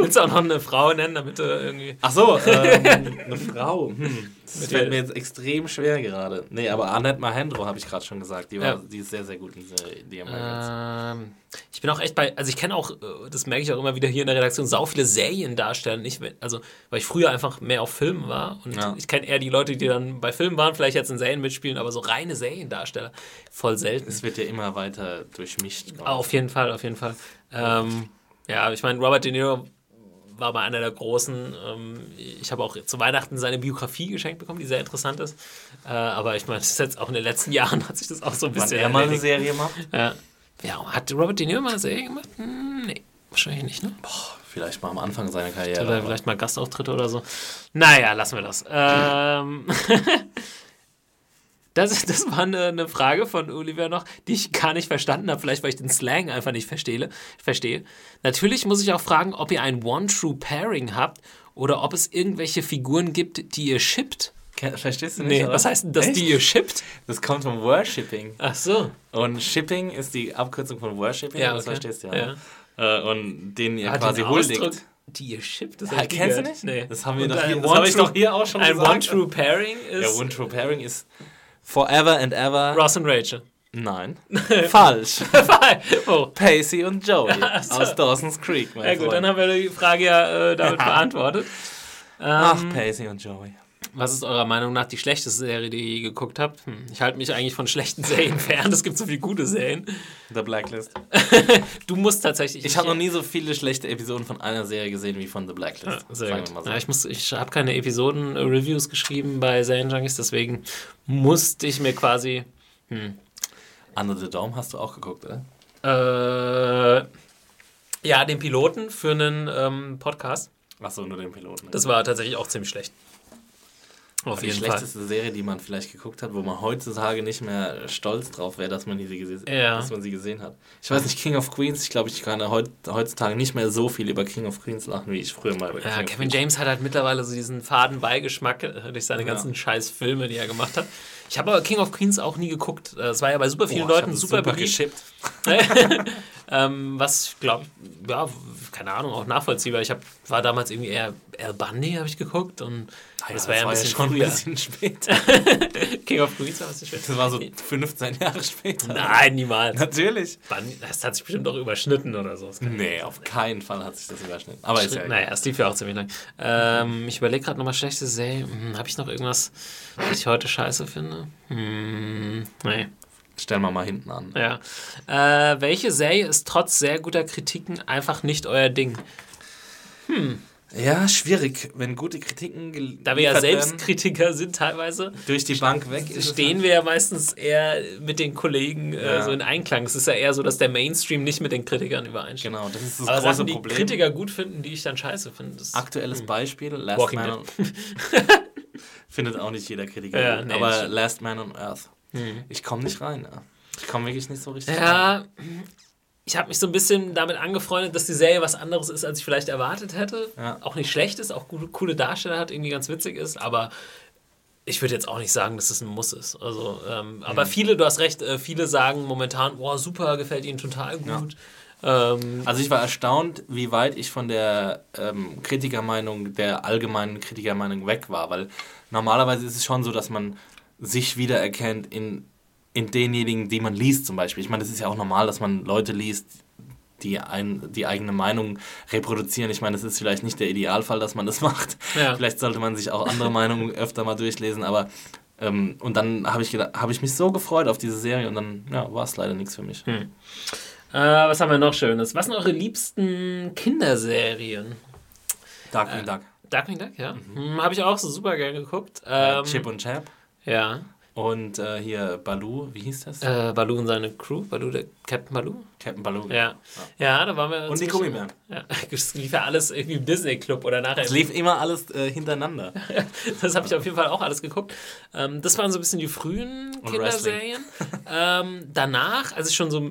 Willst du auch noch eine Frau nennen, damit du irgendwie. Ach so, ähm, eine Frau. Hm. Das fällt mir jetzt extrem schwer gerade. Nee, aber Annette Mahendro habe ich gerade schon gesagt. Die, war, Ja. die ist sehr, sehr gut in Americans. Ähm, ich bin auch echt bei, also ich kenne auch, äh, das merke ich auch immer wieder hier in der Redaktion, sau viele Seriendarsteller. Nicht, also, weil ich früher einfach mehr auf Filmen war und Ja. ich kenne eher die Leute, die dann bei Filmen waren, vielleicht jetzt in Serien mitspielen, aber so reine Seriendarsteller voll selten. es wird ja immer weiter durchmischt. Auf jeden Fall, auf jeden Fall. Ähm, ja, ich meine, Robert De Niro war bei einer der großen. Ähm, ich habe auch zu Weihnachten seine Biografie geschenkt bekommen, die sehr interessant ist. Äh, aber ich meine, das ist jetzt auch in den letzten Jahren hat sich das auch so ein bisschen er mal eine. Serie macht? Ja. ja, hat Robert De Niro mal eine Serie gemacht? Hm, nee, wahrscheinlich nicht, ne? Vielleicht mal am Anfang seiner Karriere. Oder vielleicht mal Gastauftritte oder so. Naja, lassen wir das. Ähm, das, das war eine, eine Frage von Oliver noch, die ich gar nicht verstanden habe. Vielleicht, weil ich den Slang einfach nicht verstehe. verstehe. Natürlich muss ich auch fragen, ob ihr ein One-True-Pairing habt oder ob es irgendwelche Figuren gibt, die ihr shippt. Verstehst du nicht? Nee, oder? was heißt denn das, Echt? die ihr shippt? Das kommt vom Worshipping. Ach so. Und Shipping ist die Abkürzung von Worshipping, Ja, das okay. verstehst du ja. Ja. ne? Äh, und den ihr Ah, quasi huldigt. Die ihr shippt, das Ja, kennst du nicht? Nee. Das haben wir doch ein hier- das habe ich doch hier auch schon Ein gesagt. One-True-Pairing Ja, ist One True Pairing ist Forever and Ever. Ross und Rachel. Nein. Falsch. oh. Pacey und Joey so. aus Dawson's Creek. Mein Ja gut, Freund. dann haben wir die Frage ja äh, damit beantwortet. Ach, Ähm, Pacey und Joey. Was ist eurer Meinung nach die schlechteste Serie, die ihr je geguckt habt? Hm, ich halte mich eigentlich von schlechten Serien fern. Es gibt so viele gute Serien. The Blacklist. Du musst tatsächlich. Ich habe noch nie so viele schlechte Episoden von einer Serie gesehen wie von The Blacklist. Ja, sagen wir mal so. Ja, ich muss, ich habe keine Episoden-Reviews geschrieben bei Serienjunkies, deswegen musste ich mir quasi. Under the Dome hast du auch geguckt, oder? Äh, ja, den Piloten für einen ähm, Podcast. Achso, nur den Piloten. Das war tatsächlich auch ziemlich schlecht. Auf die jeden Fall. schlechteste Serie, die man vielleicht geguckt hat, wo man heutzutage nicht mehr stolz drauf wäre, dass man gese Ja. dass man sie gesehen hat. Ich weiß nicht, King of Queens, ich glaube, ich kann heut, heutzutage nicht mehr so viel über King of Queens lachen, wie ich früher mal über Ja, King Kevin. James hat halt mittlerweile so diesen faden Beigeschmack äh, durch seine ganzen scheiß Filme, die er gemacht hat. Ich habe aber King of Queens auch nie geguckt. Äh, Es war ja bei super vielen ich Leuten super, super beliebt. ähm, was, glaube ja, keine Ahnung, auch nachvollziehbar. Ich hab, war damals irgendwie eher Al Bundy, habe ich geguckt. Und das war ja ein bisschen schon ein bisschen später. King of Queens war ein bisschen schwer. Das war so 15 Jahre später. Nein, niemals. Natürlich. Bundy, das hat sich bestimmt auch überschnitten oder so. Das Nee, auf keinen Fall hat sich das überschnitten. Aber ist ja. Naja, es lief ja auch ziemlich lang. Ähm, ich überlege gerade nochmal schlechte Serie. Hm, Habe ich noch irgendwas, was ich heute scheiße finde? Hm, nee. Stellen wir mal hinten an. Ja. Äh, welche Serie ist trotz sehr guter Kritiken einfach nicht euer Ding? Ja, schwierig. Wenn gute Kritiken Da wir ja selbst Kritiker sind teilweise, durch die Bank weg stehen wir ja meistens eher mit den Kollegen äh, Ja. so in Einklang. Es ist ja eher so, dass der Mainstream nicht mit den Kritikern übereinstimmt. Genau, das ist das Aber große Sachen, die Problem. Kritiker gut finden, die ich dann scheiße finde. Aktuelles Beispiel, Last Walking Man on... Findet auch nicht jeder Kritiker Ja, gut, nee, aber. Last Man on Earth. Ich komme nicht rein. Ja. Ich komme wirklich nicht so richtig rein. Ja, ich habe mich so ein bisschen damit angefreundet, dass die Serie was anderes ist, als ich vielleicht erwartet hätte. Ja. Auch nicht schlecht ist, auch gute, coole Darsteller hat, irgendwie ganz witzig ist, aber ich würde jetzt auch nicht sagen, dass es ein Muss ist. Also, ähm, aber viele, du hast recht, äh, viele sagen momentan, boah, super, gefällt ihnen total gut. Ähm, Also ich war erstaunt, wie weit ich von der ähm, Kritikermeinung, der allgemeinen Kritikermeinung weg war, weil normalerweise ist es schon so, dass man sich wiedererkennt in, in denjenigen, die man liest zum Beispiel. Ich meine, das ist ja auch normal, dass man Leute liest, die ein, die eigene Meinung reproduzieren. Ich meine, das ist vielleicht nicht der Idealfall, dass man das macht. Ja. Vielleicht sollte man sich auch andere Meinungen öfter mal durchlesen, aber ähm, und dann habe ich, gedacht- habe ich mich so gefreut auf diese Serie und dann ja, war es leider nichts für mich. äh, was haben wir noch Schönes? Was sind eure liebsten Kinderserien? Darkwing Duck. Darkwing Duck, ja. Hm, Habe ich auch so super gerne geguckt. Äh, Ähm, Chip und Chap. Ja. Und äh, hier Baloo, wie hieß das? Äh, Baloo und seine Crew. Baloo, der Captain Baloo. Captain Baloo. Ja. Ja, da waren wir. Und die Gummibären. Ja, das lief ja alles irgendwie im Disney Club oder nachher. Es lief immer alles äh, hintereinander. Das habe ich auf jeden Fall auch alles geguckt. Ähm, das waren so ein bisschen die frühen Kinderserien. ähm, danach, als ich schon so,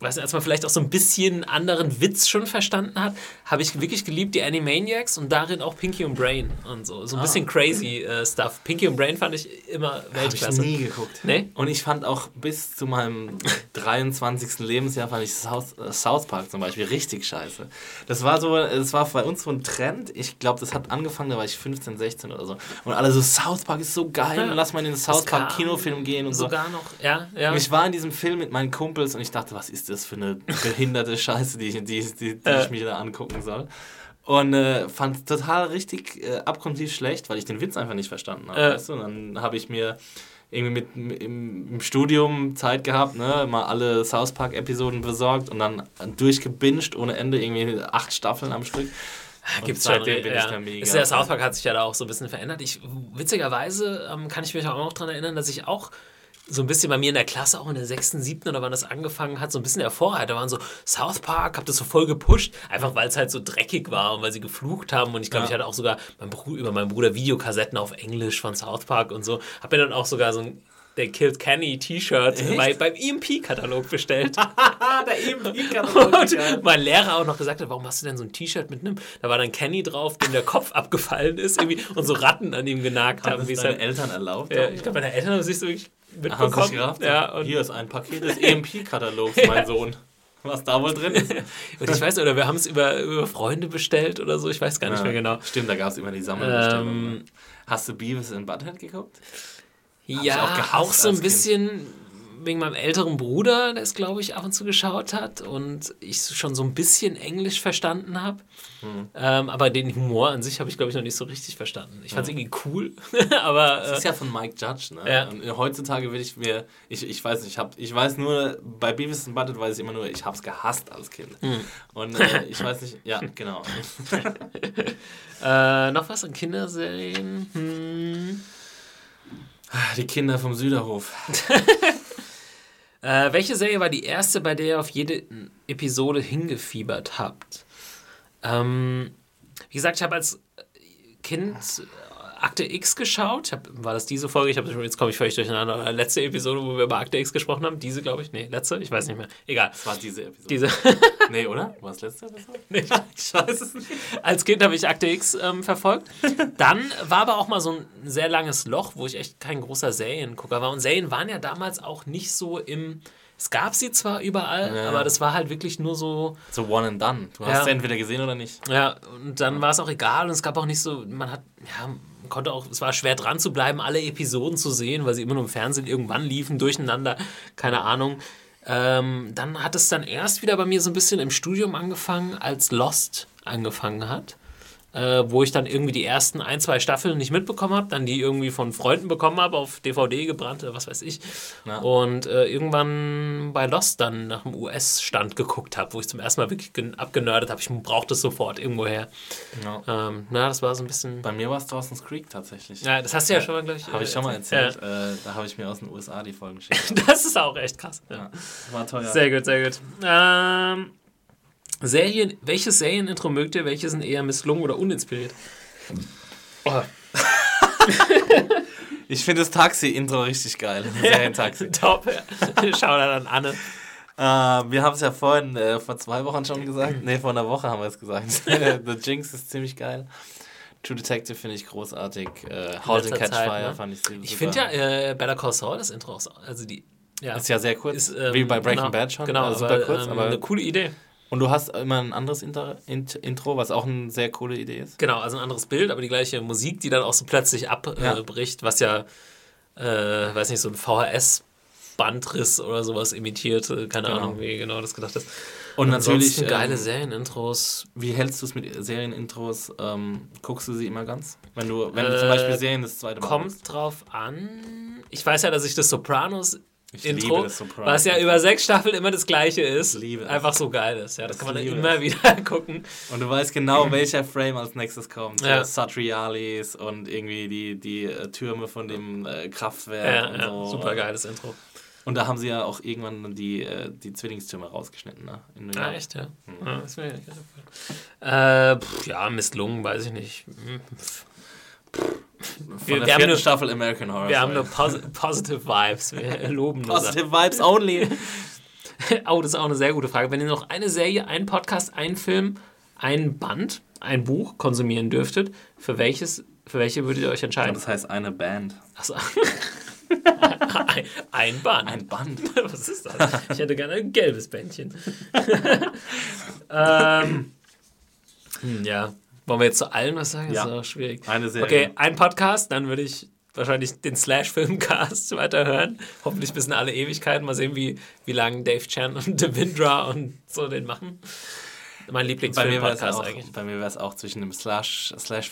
weiß nicht, als man vielleicht auch so ein bisschen anderen Witz schon verstanden hat, habe ich wirklich geliebt die Animaniacs und darin auch Pinky und Brain und so. So ein bisschen crazy äh, Stuff. Pinky und Brain fand ich immer Habe ich Weltklasse. nie geguckt. Nee? Und ich fand auch bis zu meinem 23. Lebensjahr fand ich South, äh, South Park zum Beispiel richtig scheiße. Das war so, es war bei uns so ein Trend. Ich glaube, das hat angefangen, da war ich 15, 16 oder so. Und alle so, South Park ist so geil, Ja. lass mal in den South Park Kinofilm gehen und so. Sogar noch, ja, ja. Und ich war in diesem Film mit meinen Kumpels und ich dachte, was ist das für eine behinderte Scheiße, die, ich- die, die, die ich mir da angucken soll. Und äh, fand es total richtig äh, abgrundtief schlecht, weil ich den Witz einfach nicht verstanden habe. Äh. Weißt du? Und dann habe ich mir irgendwie mit im, im Studium Zeit gehabt, ne, mal alle South Park Episoden besorgt und dann durchgebinged ohne Ende, irgendwie acht Staffeln am Stück. Gibt's und schon, seitdem bin ja. ich da mega. Ist der South Park hat sich ja da auch so ein bisschen verändert. Ich, witzigerweise ähm, kann ich mich auch noch daran erinnern, dass ich auch so ein bisschen bei mir in der Klasse, auch in der 6., 7. oder wann das angefangen hat, so ein bisschen der Vorreiter waren so South Park, hab das so voll gepusht, einfach weil es halt so dreckig war und weil sie geflucht haben und ich glaube, Ja. ich hatte auch sogar mein über meinen Bruder Videokassetten auf Englisch von South Park und so. Hab mir dann auch sogar so ein der Killed Kenny T-Shirt bei, beim EMP-Katalog bestellt. Der Und mein Lehrer auch noch gesagt hat, warum hast du denn so ein T-Shirt mit einem? Da war dann Kenny drauf, dem der Kopf abgefallen ist irgendwie und so Ratten an ihm genagt haben. Haben wie das es deine halt, Eltern erlaubt? ja, ich glaube, meine Eltern haben sich so wirklich mitbekommen. ja, und, Hier ist ein Paket des EMP-Katalogs, mein Sohn. Was da wohl drin ist. und ich weiß oder wir haben es über, über Freunde bestellt oder so, ich weiß gar nicht mehr genau. Stimmt, da gab es immer die Sammelbestellung. Ähm, ne? Hast du Beavis and Butthead geguckt? ich Ja, auch auch, gehasst so ein als Kind. Wegen meinem älteren Bruder, der es, glaube ich, ab und zu geschaut hat und ich schon so ein bisschen Englisch verstanden habe. Mhm. Ähm, aber den Humor an sich habe ich, glaube ich, noch nicht so richtig verstanden. Ich fand es irgendwie cool, aber. Das ist Äh, ja von Mike Judge, ne? Ja. Und heutzutage will ich mir, ich, ich weiß nicht, ich, hab, ich weiß nur, bei Beavis and Butthead weiß ich immer nur, ich hab's gehasst als Kind. Mhm. Und äh, ich weiß nicht, ja, genau. äh, noch was an Kinderserien? Hm. Die Kinder vom Süderhof. Äh, welche Serie war die erste, bei der ihr auf jede Episode hingefiebert habt? Ähm, wie gesagt, ich habe als Kind Akte X geschaut. Hab, war das diese Folge? Ich hab, jetzt komme ich völlig durcheinander. Äh, Letzte Episode, wo wir über Akte X gesprochen haben. Diese, glaube ich. Nee, letzte? Ich weiß nicht mehr. Egal. Das war diese Episode. Diese. Nee, oder? War das letzte? Nee. Ich weiß es nicht. Als Kind habe ich Akte X ähm, verfolgt. Dann war aber auch mal so ein sehr langes Loch, wo ich echt kein großer Seriengucker war. Und Serien waren ja damals auch nicht so im. Es gab sie zwar überall, Ja. aber das war halt wirklich nur so. So One and Done. Du hast Ja. es entweder gesehen oder nicht. Ja, und dann war es auch egal und es gab auch nicht so. Man hat. Ja, man konnte auch. Es war schwer dran zu bleiben, alle Episoden zu sehen, weil sie immer nur im Fernsehen irgendwann liefen, durcheinander. Keine Ahnung. Ähm, dann hat es dann erst wieder bei mir so ein bisschen im Studium angefangen, als Lost angefangen hat. Äh, wo ich dann irgendwie die ersten ein, zwei Staffeln nicht mitbekommen habe, dann die irgendwie von Freunden bekommen habe, auf DVD gebrannt oder was weiß ich. Ja. Und äh, irgendwann bei Lost dann nach dem US-Stand geguckt habe, wo ich zum ersten Mal wirklich gen- abgenördet habe. Ich brauchte es sofort irgendwoher. Ja. Ähm, na, das war so ein bisschen. Bei mir war es Dawson's Creek tatsächlich. Ja, das hast du ja schon mal gleich. Habe ich schon mal erzählt. Ja. Äh, da habe ich mir aus den USA die Folgen geschickt. Das ist auch echt krass. Ja. Ja. War teuer. Sehr gut, sehr gut. Ähm, Serien, welches Serienintro mögt ihr? Welche sind eher misslungen oder uninspiriert? Oh, Ich finde das Taxi-Intro richtig geil. Serientaxi. top. Schau da an Anne. Äh, wir haben es ja vorhin, äh, vor zwei Wochen schon gesagt. Nee, vor einer Woche haben wir es gesagt. The Jinx ist ziemlich geil. True Detective finde ich großartig. Äh, and letzter Catch Zeit, Fire ne? fand ich super. Ich finde ja äh, Better Call Saul, das Intro, also die. Ja, Ist ja sehr kurz. ist, ähm, wie bei Breaking genau, Bad schon. Genau, also super kurz. ähm, aber eine coole Idee. Und du hast immer ein anderes Inter Int Intro, was auch eine sehr coole Idee ist. Genau, also ein anderes Bild, aber die gleiche Musik, die dann auch so plötzlich abbricht, Ja. was ja, äh, weiß nicht, so ein VHS-Bandriss oder sowas imitiert. Äh, Keine Genau. Ahnung, wie genau das gedacht ist. Und natürlich, Ansonsten geile ähm, Serienintros. Wie hältst du es mit Serienintros? Ähm, guckst du sie immer ganz? Wenn du, wenn du Äh, zum Beispiel Serien das zweite Mal Kommt drauf an. Ich weiß ja, dass ich das Sopranos Ich Intro, das was ja über sechs Staffeln immer das gleiche ist, Ich liebe es. einfach so geil ist. Ja, das Ich kann man dann immer wieder gucken. Und du weißt genau, welcher Frame als nächstes kommt. Ja. Ja. Satrialis und irgendwie die, die äh, Türme von dem äh, Kraftwerk Ja, und ja, so. super geiles Intro. Und da haben sie ja auch irgendwann die, äh, die Zwillingstürme rausgeschnitten, ne? Ah, echt, ja. Mhm. ja das wär- äh, pff, ja, misslungen, weiß ich nicht. Hm. Von Wir- der vierten nur- Staffel American Horror Wir haben nur posi positive Vibes. Wir loben nur. Positive Vibes only. Oh, das ist auch eine sehr gute Frage. Wenn ihr noch eine Serie, einen Podcast, einen Film, ein Band, ein Buch konsumieren dürftet, für welches, für welche würdet ihr euch entscheiden? Das heißt eine Band. Achso. ein, ein Band. Ein Band. Was ist das? Ich hätte gerne ein gelbes Bändchen. ähm, hm, ja. Wollen wir jetzt zu allen was sagen? Das Ja. ist auch schwierig. Eine Serie. Okay, ein Podcast, dann würde ich wahrscheinlich den Slash-Filmcast weiterhören. Hoffentlich bis in alle Ewigkeiten. Mal sehen, wie, wie lange Dave Chan und Devindra und so den machen. Mein Bei mir wäre es Lieblingsfilm-Podcast auch, eigentlich. bei mir wär's auch zwischen dem Slash, Slash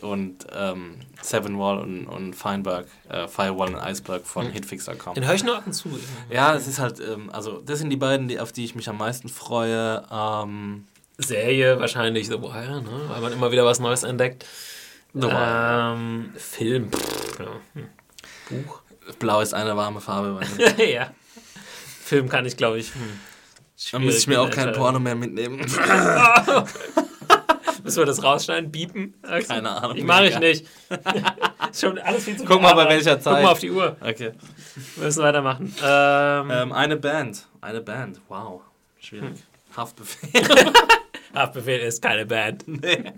und ähm, Seven Wall und, und Feinberg, äh, Firewall und Iceberg von Hm. Hitfix.com. Den höre ich nur ab und zu. Ja, das ist halt, ähm, also das sind die beiden, die, auf die ich mich am meisten freue. Ähm, Serie wahrscheinlich The Wire, ne? weil man immer wieder was Neues entdeckt. The Wire. Ähm, Film. pff, ja. hm. Buch. Blau ist eine warme Farbe. Ja. Film kann ich, glaube ich. Hm. Dann muss ich mir auch kein Porno mehr mitnehmen. Müssen wir das rausschneiden? Biepen? Axel? Keine Ahnung. Ich mache ich nicht. Schon alles viel zu Guck mal, bei welcher Guck Zeit. mal auf die Uhr. Okay. Wir müssen weitermachen. Ähm, Ähm, eine Band. Eine Band. Wow. Schwierig. Hm. Haftbefehl. Haftbefehl ist keine Band. nee.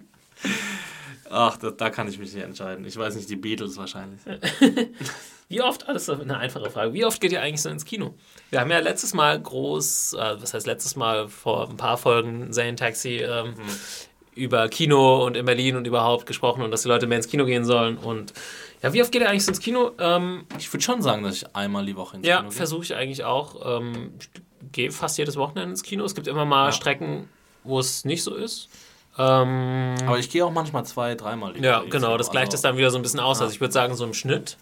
Ach, da, da kann ich mich nicht entscheiden. Ich weiß nicht, die Beatles wahrscheinlich. Wie oft, ah, das ist eine einfache Frage, wie oft geht ihr eigentlich so ins Kino? Wir haben ja letztes Mal groß, äh, was heißt letztes Mal, vor ein paar Folgen Zane Taxi, ähm, über Kino und in Berlin und überhaupt gesprochen und dass die Leute mehr ins Kino gehen sollen. Und ja, wie oft geht er eigentlich so ins Kino? Ähm, Ich würde schon sagen, dass ich einmal die Woche ins ja, Kino gehe. versuche ich eigentlich auch. Ähm, ich gehe fast jedes Wochenende ins Kino. Es gibt immer mal Strecken, wo es nicht so ist. Ähm, Aber ich gehe auch manchmal zwei, dreimal die ja, Woche genau, das gleicht es dann wieder so ein bisschen aus. Also ich würde sagen, so im Schnitt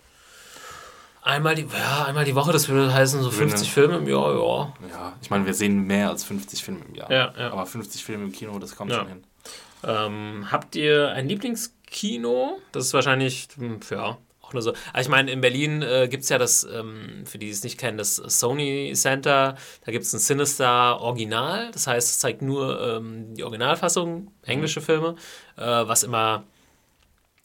einmal die, ja, einmal die Woche, das würde heißen so 50 Filme im Jahr, ja. Ja, ich meine, wir sehen mehr als 50 Filme im Jahr. Ja, ja. Aber 50 Filme im Kino, das kommt Ja. schon hin. Ähm, habt ihr ein Lieblingskino? Das ist wahrscheinlich, hm, ja, auch nur so. Aber ich meine, in Berlin äh, gibt es ja das, ähm, für die es nicht kennen, das Sony Center. Da gibt es ein Sinister Original. Das heißt, es zeigt nur ähm, die Originalfassung, englische Filme, äh, was immer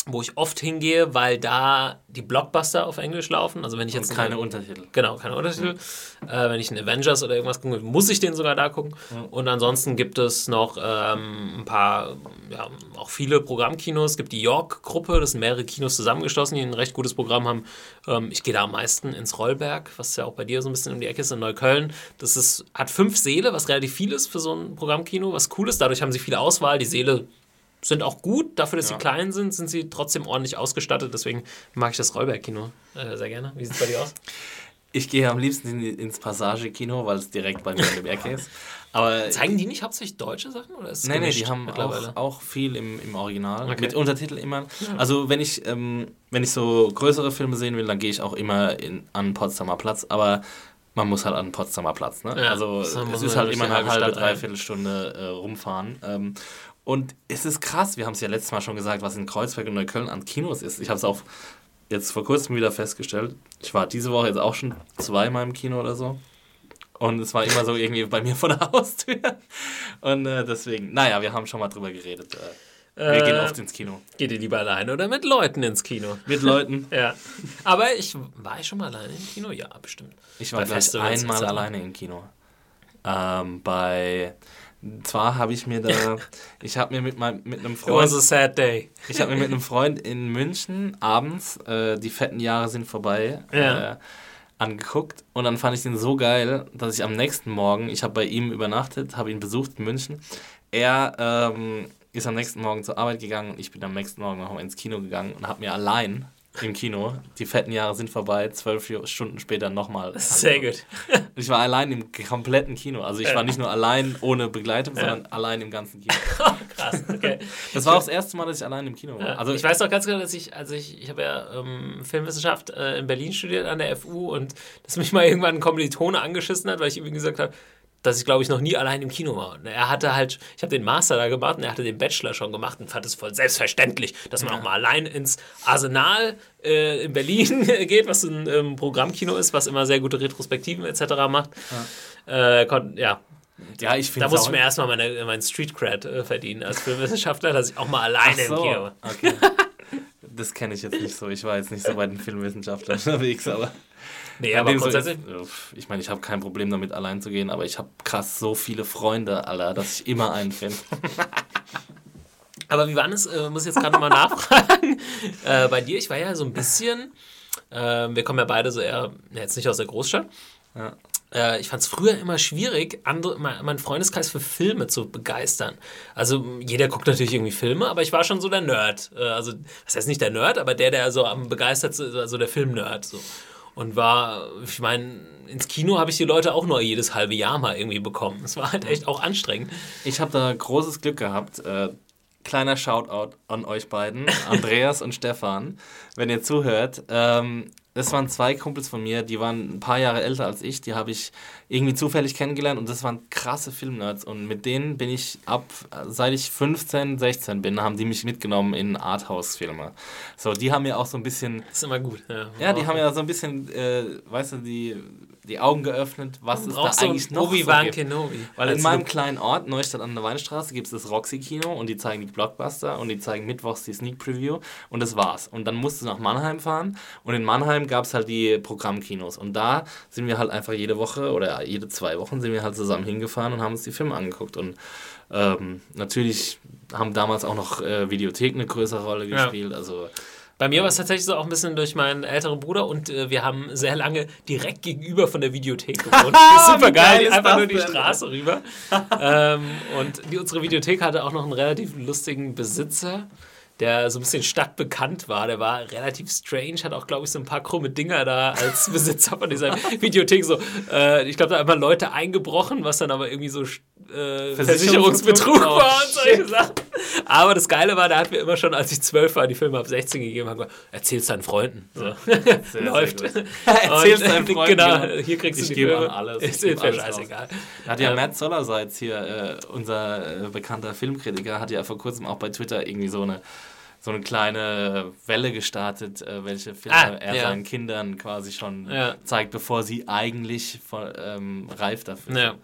wo ich oft hingehe, weil da die Blockbuster auf Englisch laufen. Also wenn ich jetzt Und keine eine- Untertitel. Genau, keine Untertitel. Äh, wenn ich einen Avengers oder irgendwas gucke, muss ich den sogar da gucken. Und ansonsten gibt es noch ähm, ein paar, ja, auch viele Programmkinos. Es gibt die York-Gruppe, das sind mehrere Kinos zusammengeschlossen, die ein recht gutes Programm haben. Ähm, ich gehe da am meisten ins Rollberg, was ja auch bei dir so ein bisschen um die Ecke ist, in Neukölln. Das ist, hat fünf Säle, was relativ viel ist für so ein Programmkino, was cool ist. Dadurch haben sie viel Auswahl. Die Säle sind auch gut, dafür, dass sie klein sind, sind sie trotzdem ordentlich ausgestattet. Deswegen mag ich das Rollberg-Kino äh, sehr gerne. Wie sieht es bei dir aus? Ich gehe am liebsten in, ins Passage-Kino, weil es direkt bei mir in der Ecke ist. Aber Zeigen die nicht hauptsächlich deutsche Sachen? Oder ist Nee, nee, die haben auch, auch viel im, im Original. Okay. Mit Untertitel immer. Also wenn ich, ähm, wenn ich so größere Filme sehen will, dann gehe ich auch immer in, an den Potsdamer Platz, aber man muss halt an den Potsdamer Platz. Ne? Ja, also es ist halt immer eine halbe halbe, dreiviertel Stunde äh, rumfahren. Ähm, und es ist krass, wir haben es ja letztes Mal schon gesagt, was in Kreuzberg und Neukölln an Kinos ist. Ich habe es auch jetzt vor kurzem wieder festgestellt. Ich war diese Woche jetzt auch schon zweimal im Kino oder so. Und es war immer so irgendwie bei mir vor der Haustür. Und äh, deswegen, naja, wir haben schon mal drüber geredet. Äh, wir Äh, gehen oft ins Kino. Geht ihr lieber alleine oder mit Leuten ins Kino? Mit Leuten. Ja. Aber ich war ich schon mal alleine im Kino? Ja, bestimmt. Ich war Bei Festivals einmal alleine im Kino. Ähm, bei. Zwar habe ich mir da. Ich habe mir mit, meinem, mit einem It Freund. was a sad day. Ich habe mir mit einem Freund in München abends äh, die fetten Jahre sind vorbei Ja. äh, angeguckt und dann fand ich den so geil, dass ich am nächsten Morgen, ich habe bei ihm übernachtet, habe ihn besucht in München. Er ähm, ist am nächsten Morgen zur Arbeit gegangen und ich bin am nächsten Morgen nochmal ins Kino gegangen und habe mir allein im Kino, die fetten Jahre sind vorbei, zwölf Stunden später nochmal. Sehr gut. Ich war allein im kompletten Kino. Also ich war nicht nur allein ohne Begleitung, sondern allein im ganzen Kino. Krass, okay. Das war auch das erste Mal, dass ich allein im Kino war. Also Also ich weiß auch ganz genau, dass ich, also ich, ich habe ja ähm, Filmwissenschaft äh, in Berlin studiert an der FU und dass mich mal irgendwann ein Kommilitone angeschissen hat, weil ich ihm gesagt habe, dass ich glaube ich noch nie allein im Kino war. Und er hatte halt, ich habe den Master da gemacht und er hatte den Bachelor schon gemacht und fand es voll selbstverständlich, dass man auch mal allein ins Arsenal äh, in Berlin geht, was ein ähm, Programmkino ist, was immer sehr gute Retrospektiven etc. macht. Ja, äh, kon- ja Ja, ich finde da musste ich mir erstmal meine, meinen Street Cred äh, verdienen als Filmwissenschaftler, dass ich auch mal alleine im Kino war. okay. Das kenne ich jetzt nicht so. Ich war jetzt nicht so bei den Filmwissenschaftlern unterwegs, aber. Nee, aber so grundsätzlich. pf, ich meine, ich habe kein Problem damit, allein zu gehen, aber ich habe krass so viele Freunde, Alter, dass ich immer einen finde. Aber wie war das? Äh, muss ich jetzt gerade nochmal nachfragen. äh, bei dir, ich war ja so ein bisschen. Äh, wir kommen ja beide so eher, jetzt nicht aus der Großstadt. Ja. Äh, ich fand es früher immer schwierig, andere, mein, meinen Freundeskreis für Filme zu begeistern. Also jeder guckt natürlich irgendwie Filme, aber ich war schon so der Nerd. Äh, also, das heißt nicht der Nerd, aber der, der so am begeistertsten ist, also der Film-Nerd. So. Und war, ich meine, ins Kino habe ich die Leute auch nur jedes halbe Jahr mal irgendwie bekommen. Es war halt echt auch anstrengend. Ich habe da großes Glück gehabt. Äh, kleiner Shoutout an euch beiden, Andreas und Stefan, wenn ihr zuhört. Ähm, das waren zwei Kumpels von mir, die waren ein paar Jahre älter als ich. Die habe ich irgendwie zufällig kennengelernt und das waren krasse Filmnerds. Und mit denen bin ich ab, seit ich 15, 16 bin, haben die mich mitgenommen in Arthouse-Filme. So, die haben mir auch so ein bisschen Das ist immer gut. Ja, Ja, die haben ja so ein bisschen, äh, weißt du, die, die Augen geöffnet, was es da du eigentlich noch so gibt. Kenobi. Weil in Als meinem kleinen Ort, Neustadt an der Weinstraße, gibt es das Roxy-Kino und die zeigen die Blockbuster und die zeigen mittwochs die Sneak Preview und das war's. Und dann musst du nach Mannheim fahren und in Mannheim gab es halt die Programmkinos und da sind wir halt einfach jede Woche oder jede zwei Wochen sind wir halt zusammen hingefahren und haben uns die Filme angeguckt und ähm, natürlich haben damals auch noch äh, Videotheken eine größere Rolle Ja. gespielt, also Bei mir war es tatsächlich so auch ein bisschen durch meinen älteren Bruder und äh, wir haben sehr lange direkt gegenüber von der Videothek gewohnt. Super geil einfach nur die? Straße rüber. ähm, und die, unsere Videothek hatte auch noch einen relativ lustigen Besitzer, der so ein bisschen stadtbekannt war. Der war relativ strange, hat auch, glaube ich, so ein paar krumme Dinger da als Besitzer von dieser Videothek. So, äh, ich glaube, da haben immer Leute eingebrochen, was dann aber irgendwie so äh, Versicherungsbetrug Oh, war und solche Sachen. Aber das Geile war, da hat mir immer schon, als ich zwölf war, die Filme ab 16 gegeben, haben gesagt, erzähl's deinen Freunden. So. Läuft. sehr. Erzähl's deinen Freunden, Genau, genau. hier kriegst Ich du die gebe Filme. alles, ich Ist mir scheißegal. Hat ja Ähm, Matt Zollerseits hier, äh, unser äh, bekannter Filmkritiker, hat ja vor kurzem auch bei Twitter irgendwie so eine so eine kleine Welle gestartet, äh, welche Filme Ah, er ja. seinen Kindern quasi schon Ja. zeigt, bevor sie eigentlich voll, ähm, reif dafür Ja. sind.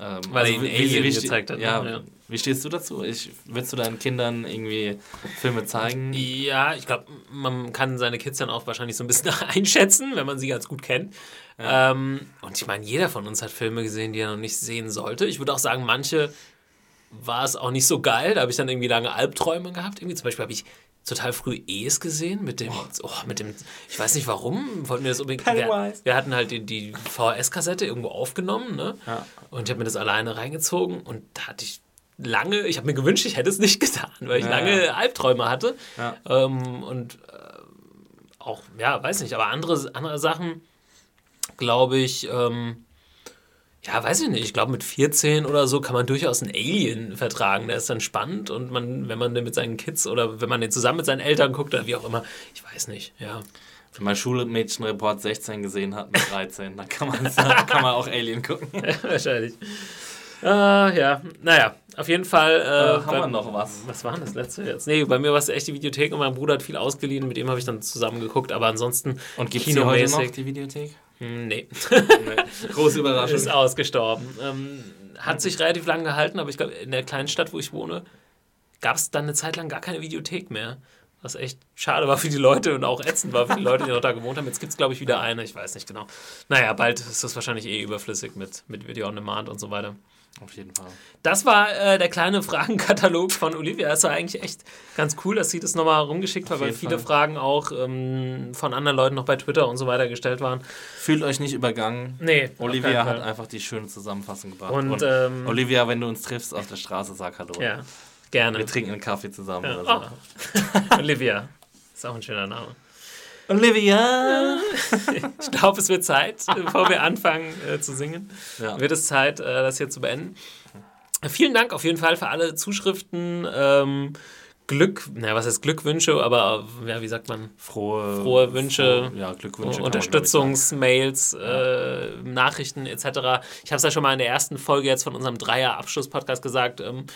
Ähm, Weil er ihnen Alien wie gezeigt hat, ne? Ja, Ja. Wie stehst du dazu? Ich, willst du deinen Kindern irgendwie Filme zeigen? Ja, ich glaube, man kann seine Kids dann auch wahrscheinlich so ein bisschen einschätzen, wenn man sie ganz gut kennt. Ähm, und ich meine, jeder von uns hat Filme gesehen, die er noch nicht sehen sollte. Ich würde auch sagen, manche war es auch nicht so geil. Da habe ich dann irgendwie lange Albträume gehabt. Irgendwie zum Beispiel habe ich total früh Es gesehen mit dem, oh, mit dem, ich weiß nicht warum, wollten wir das unbedingt. Wir, wir hatten halt die, die VHS-Kassette irgendwo aufgenommen, ne? Ja. Und ich habe mir das alleine reingezogen und da hatte ich lange, ich habe mir gewünscht, ich hätte es nicht getan, weil ich Ja, lange ja. Albträume hatte. Ähm, und äh, auch, ja, weiß nicht, aber andere, andere Sachen, glaube ich, ähm, ja, weiß ich nicht. Ich glaube, mit 14 oder so kann man durchaus einen Alien vertragen. Der ist dann spannend und man, wenn man den mit seinen Kids oder wenn man den zusammen mit seinen Eltern guckt oder wie auch immer, ich weiß nicht, ja. Wenn man Schulmädchenreport 16 gesehen hat mit 13, dann kann man, dann kann man auch Alien gucken. Wahrscheinlich. Äh, ja, naja, auf jeden Fall. Äh, Äh, haben wir noch was? Was war denn das letzte jetzt? Nee, bei mir war es echt die Videothek und mein Bruder hat viel ausgeliehen, mit dem habe ich dann zusammen geguckt, aber ansonsten Und gibt es heute noch, die Videothek? Hm, Nee, Große Überraschung. ist ausgestorben. Ähm, hat sich relativ lange gehalten, aber ich glaube, in der kleinen Stadt, wo ich wohne, gab es dann eine Zeit lang gar keine Videothek mehr. Was echt schade war für die Leute und auch ätzend war für die Leute, die noch da gewohnt haben. Jetzt gibt es, glaube ich, wieder eine. Ich weiß nicht genau. Naja, bald ist das wahrscheinlich eh überflüssig mit, mit Video on Demand und so weiter. Auf jeden Fall. Das war äh, der kleine Fragenkatalog von Olivia. Das war eigentlich echt ganz cool, dass sie das nochmal rumgeschickt hat, weil viele Fall. Fragen auch ähm, von anderen Leuten noch bei Twitter und so weiter gestellt waren. Fühlt euch nicht übergangen. Nee, Olivia hat einfach die schöne Zusammenfassung gebracht. Und, ähm, Olivia, wenn du uns triffst auf der Straße, sag Hallo. Ja, gerne. Wir trinken einen Kaffee zusammen Ja. oder so. Oh. Olivia. Ist auch ein schöner Name. Olivia! Ich glaube, es wird Zeit, bevor wir anfangen äh, zu singen, Ja. wird es Zeit, äh, das hier zu beenden. Vielen Dank auf jeden Fall für alle Zuschriften. Ähm, Glück, naja, was heißt Glückwünsche, aber ja, wie sagt man? Frohe, Frohe Wünsche, frohe- ja, Glückwünsche. Unterstützungsmails, äh, Nachrichten etc. Ich habe es ja schon mal in der ersten Folge jetzt von unserem Dreier-Abschluss-Podcast gesagt. Ähm,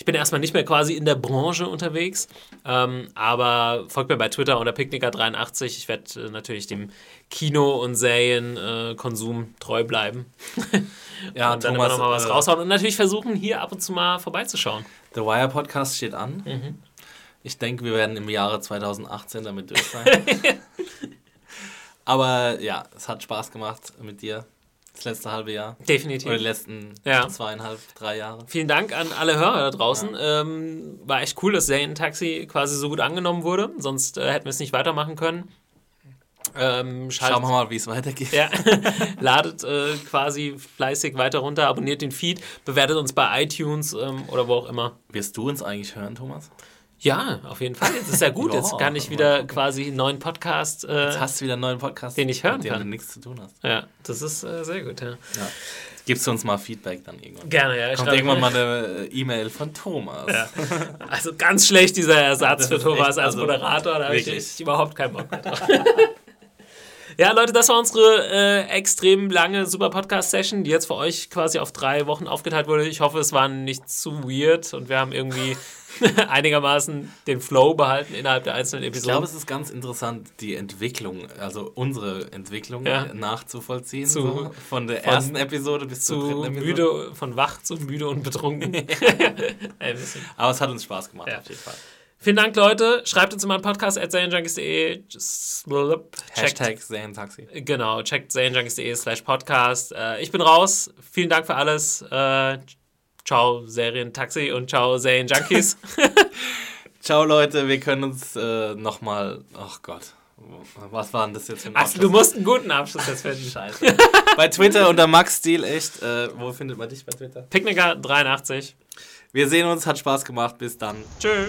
ich bin erstmal nicht mehr quasi in der Branche unterwegs, ähm, aber folgt mir bei Twitter unter Picknicker83. Ich werde äh, natürlich dem Kino- und Serienkonsum treu bleiben. Ja, und dann Thomas, immer noch mal was äh, raushauen und natürlich versuchen, hier ab und zu mal vorbeizuschauen. The Wire Podcast steht an. Mhm. Ich denke, wir werden im Jahre 2018 damit durch sein. Aber ja, es hat Spaß gemacht mit dir. Das letzte halbe Jahr. Definitiv. Oder die letzten Ja. zweieinhalb, drei Jahre. Vielen Dank an alle Hörer da draußen. Ähm, war echt cool, dass Serientaxi quasi so gut angenommen wurde. Sonst äh, hätten wir es nicht weitermachen können. Ähm, Schauen wir mal, wie es weitergeht. Ja, ladet äh, quasi fleißig weiter runter, abonniert den Feed, bewertet uns bei iTunes ähm, oder wo auch immer. Wirst du uns eigentlich hören, Thomas? Ja, auf jeden Fall. Jetzt ist ja gut. Jetzt kann ich wieder quasi einen neuen Podcast. Äh, Jetzt hast du wieder einen neuen Podcast, Den ich hören mit dem kann. du nichts zu tun hast. ja, das ist äh, sehr gut. Ja. Ja. Gibst du uns mal Feedback dann irgendwann? Gerne, ja. Kommt irgendwann mal eine äh, E-Mail von Thomas. Ja. Also ganz schlecht dieser Ersatz für Thomas echt, als also Moderator. Da habe ich überhaupt keinen Bock mehr drauf. Ja, Leute, das war unsere äh, extrem lange super Podcast-Session, die jetzt für euch quasi auf drei Wochen aufgeteilt wurde. Ich hoffe, es war nicht zu weird und wir haben irgendwie einigermaßen den Flow behalten innerhalb der einzelnen Ich Episoden. glaube, es ist ganz interessant, die Entwicklung, also unsere Entwicklung Ja. nachzuvollziehen. Zu- so, von der von- ersten Episode bis zur zu dritten Episode. müde, von wach zu müde und betrunken. Aber es hat uns Spaß gemacht, Ja. auf jeden Fall. Vielen Dank, Leute. Schreibt uns immer einen Podcast at Checkt Hashtag Serientaxi. Genau, checkt serienjunkies.de slash podcast. Äh, ich bin raus. Vielen Dank für alles. Äh, ciao, Serientaxi und ciao, Serienjunkies. Ciao, Leute. Wir können uns äh, nochmal. Ach Gott. Was war denn das jetzt für ein Ach, du musst einen guten Abschluss jetzt finden. Scheiße. bei Twitter unter Max Steel, echt. Äh, wo findet man dich bei Twitter? Picknicker 83. Wir sehen uns, hat Spaß gemacht. Bis dann. Tschö.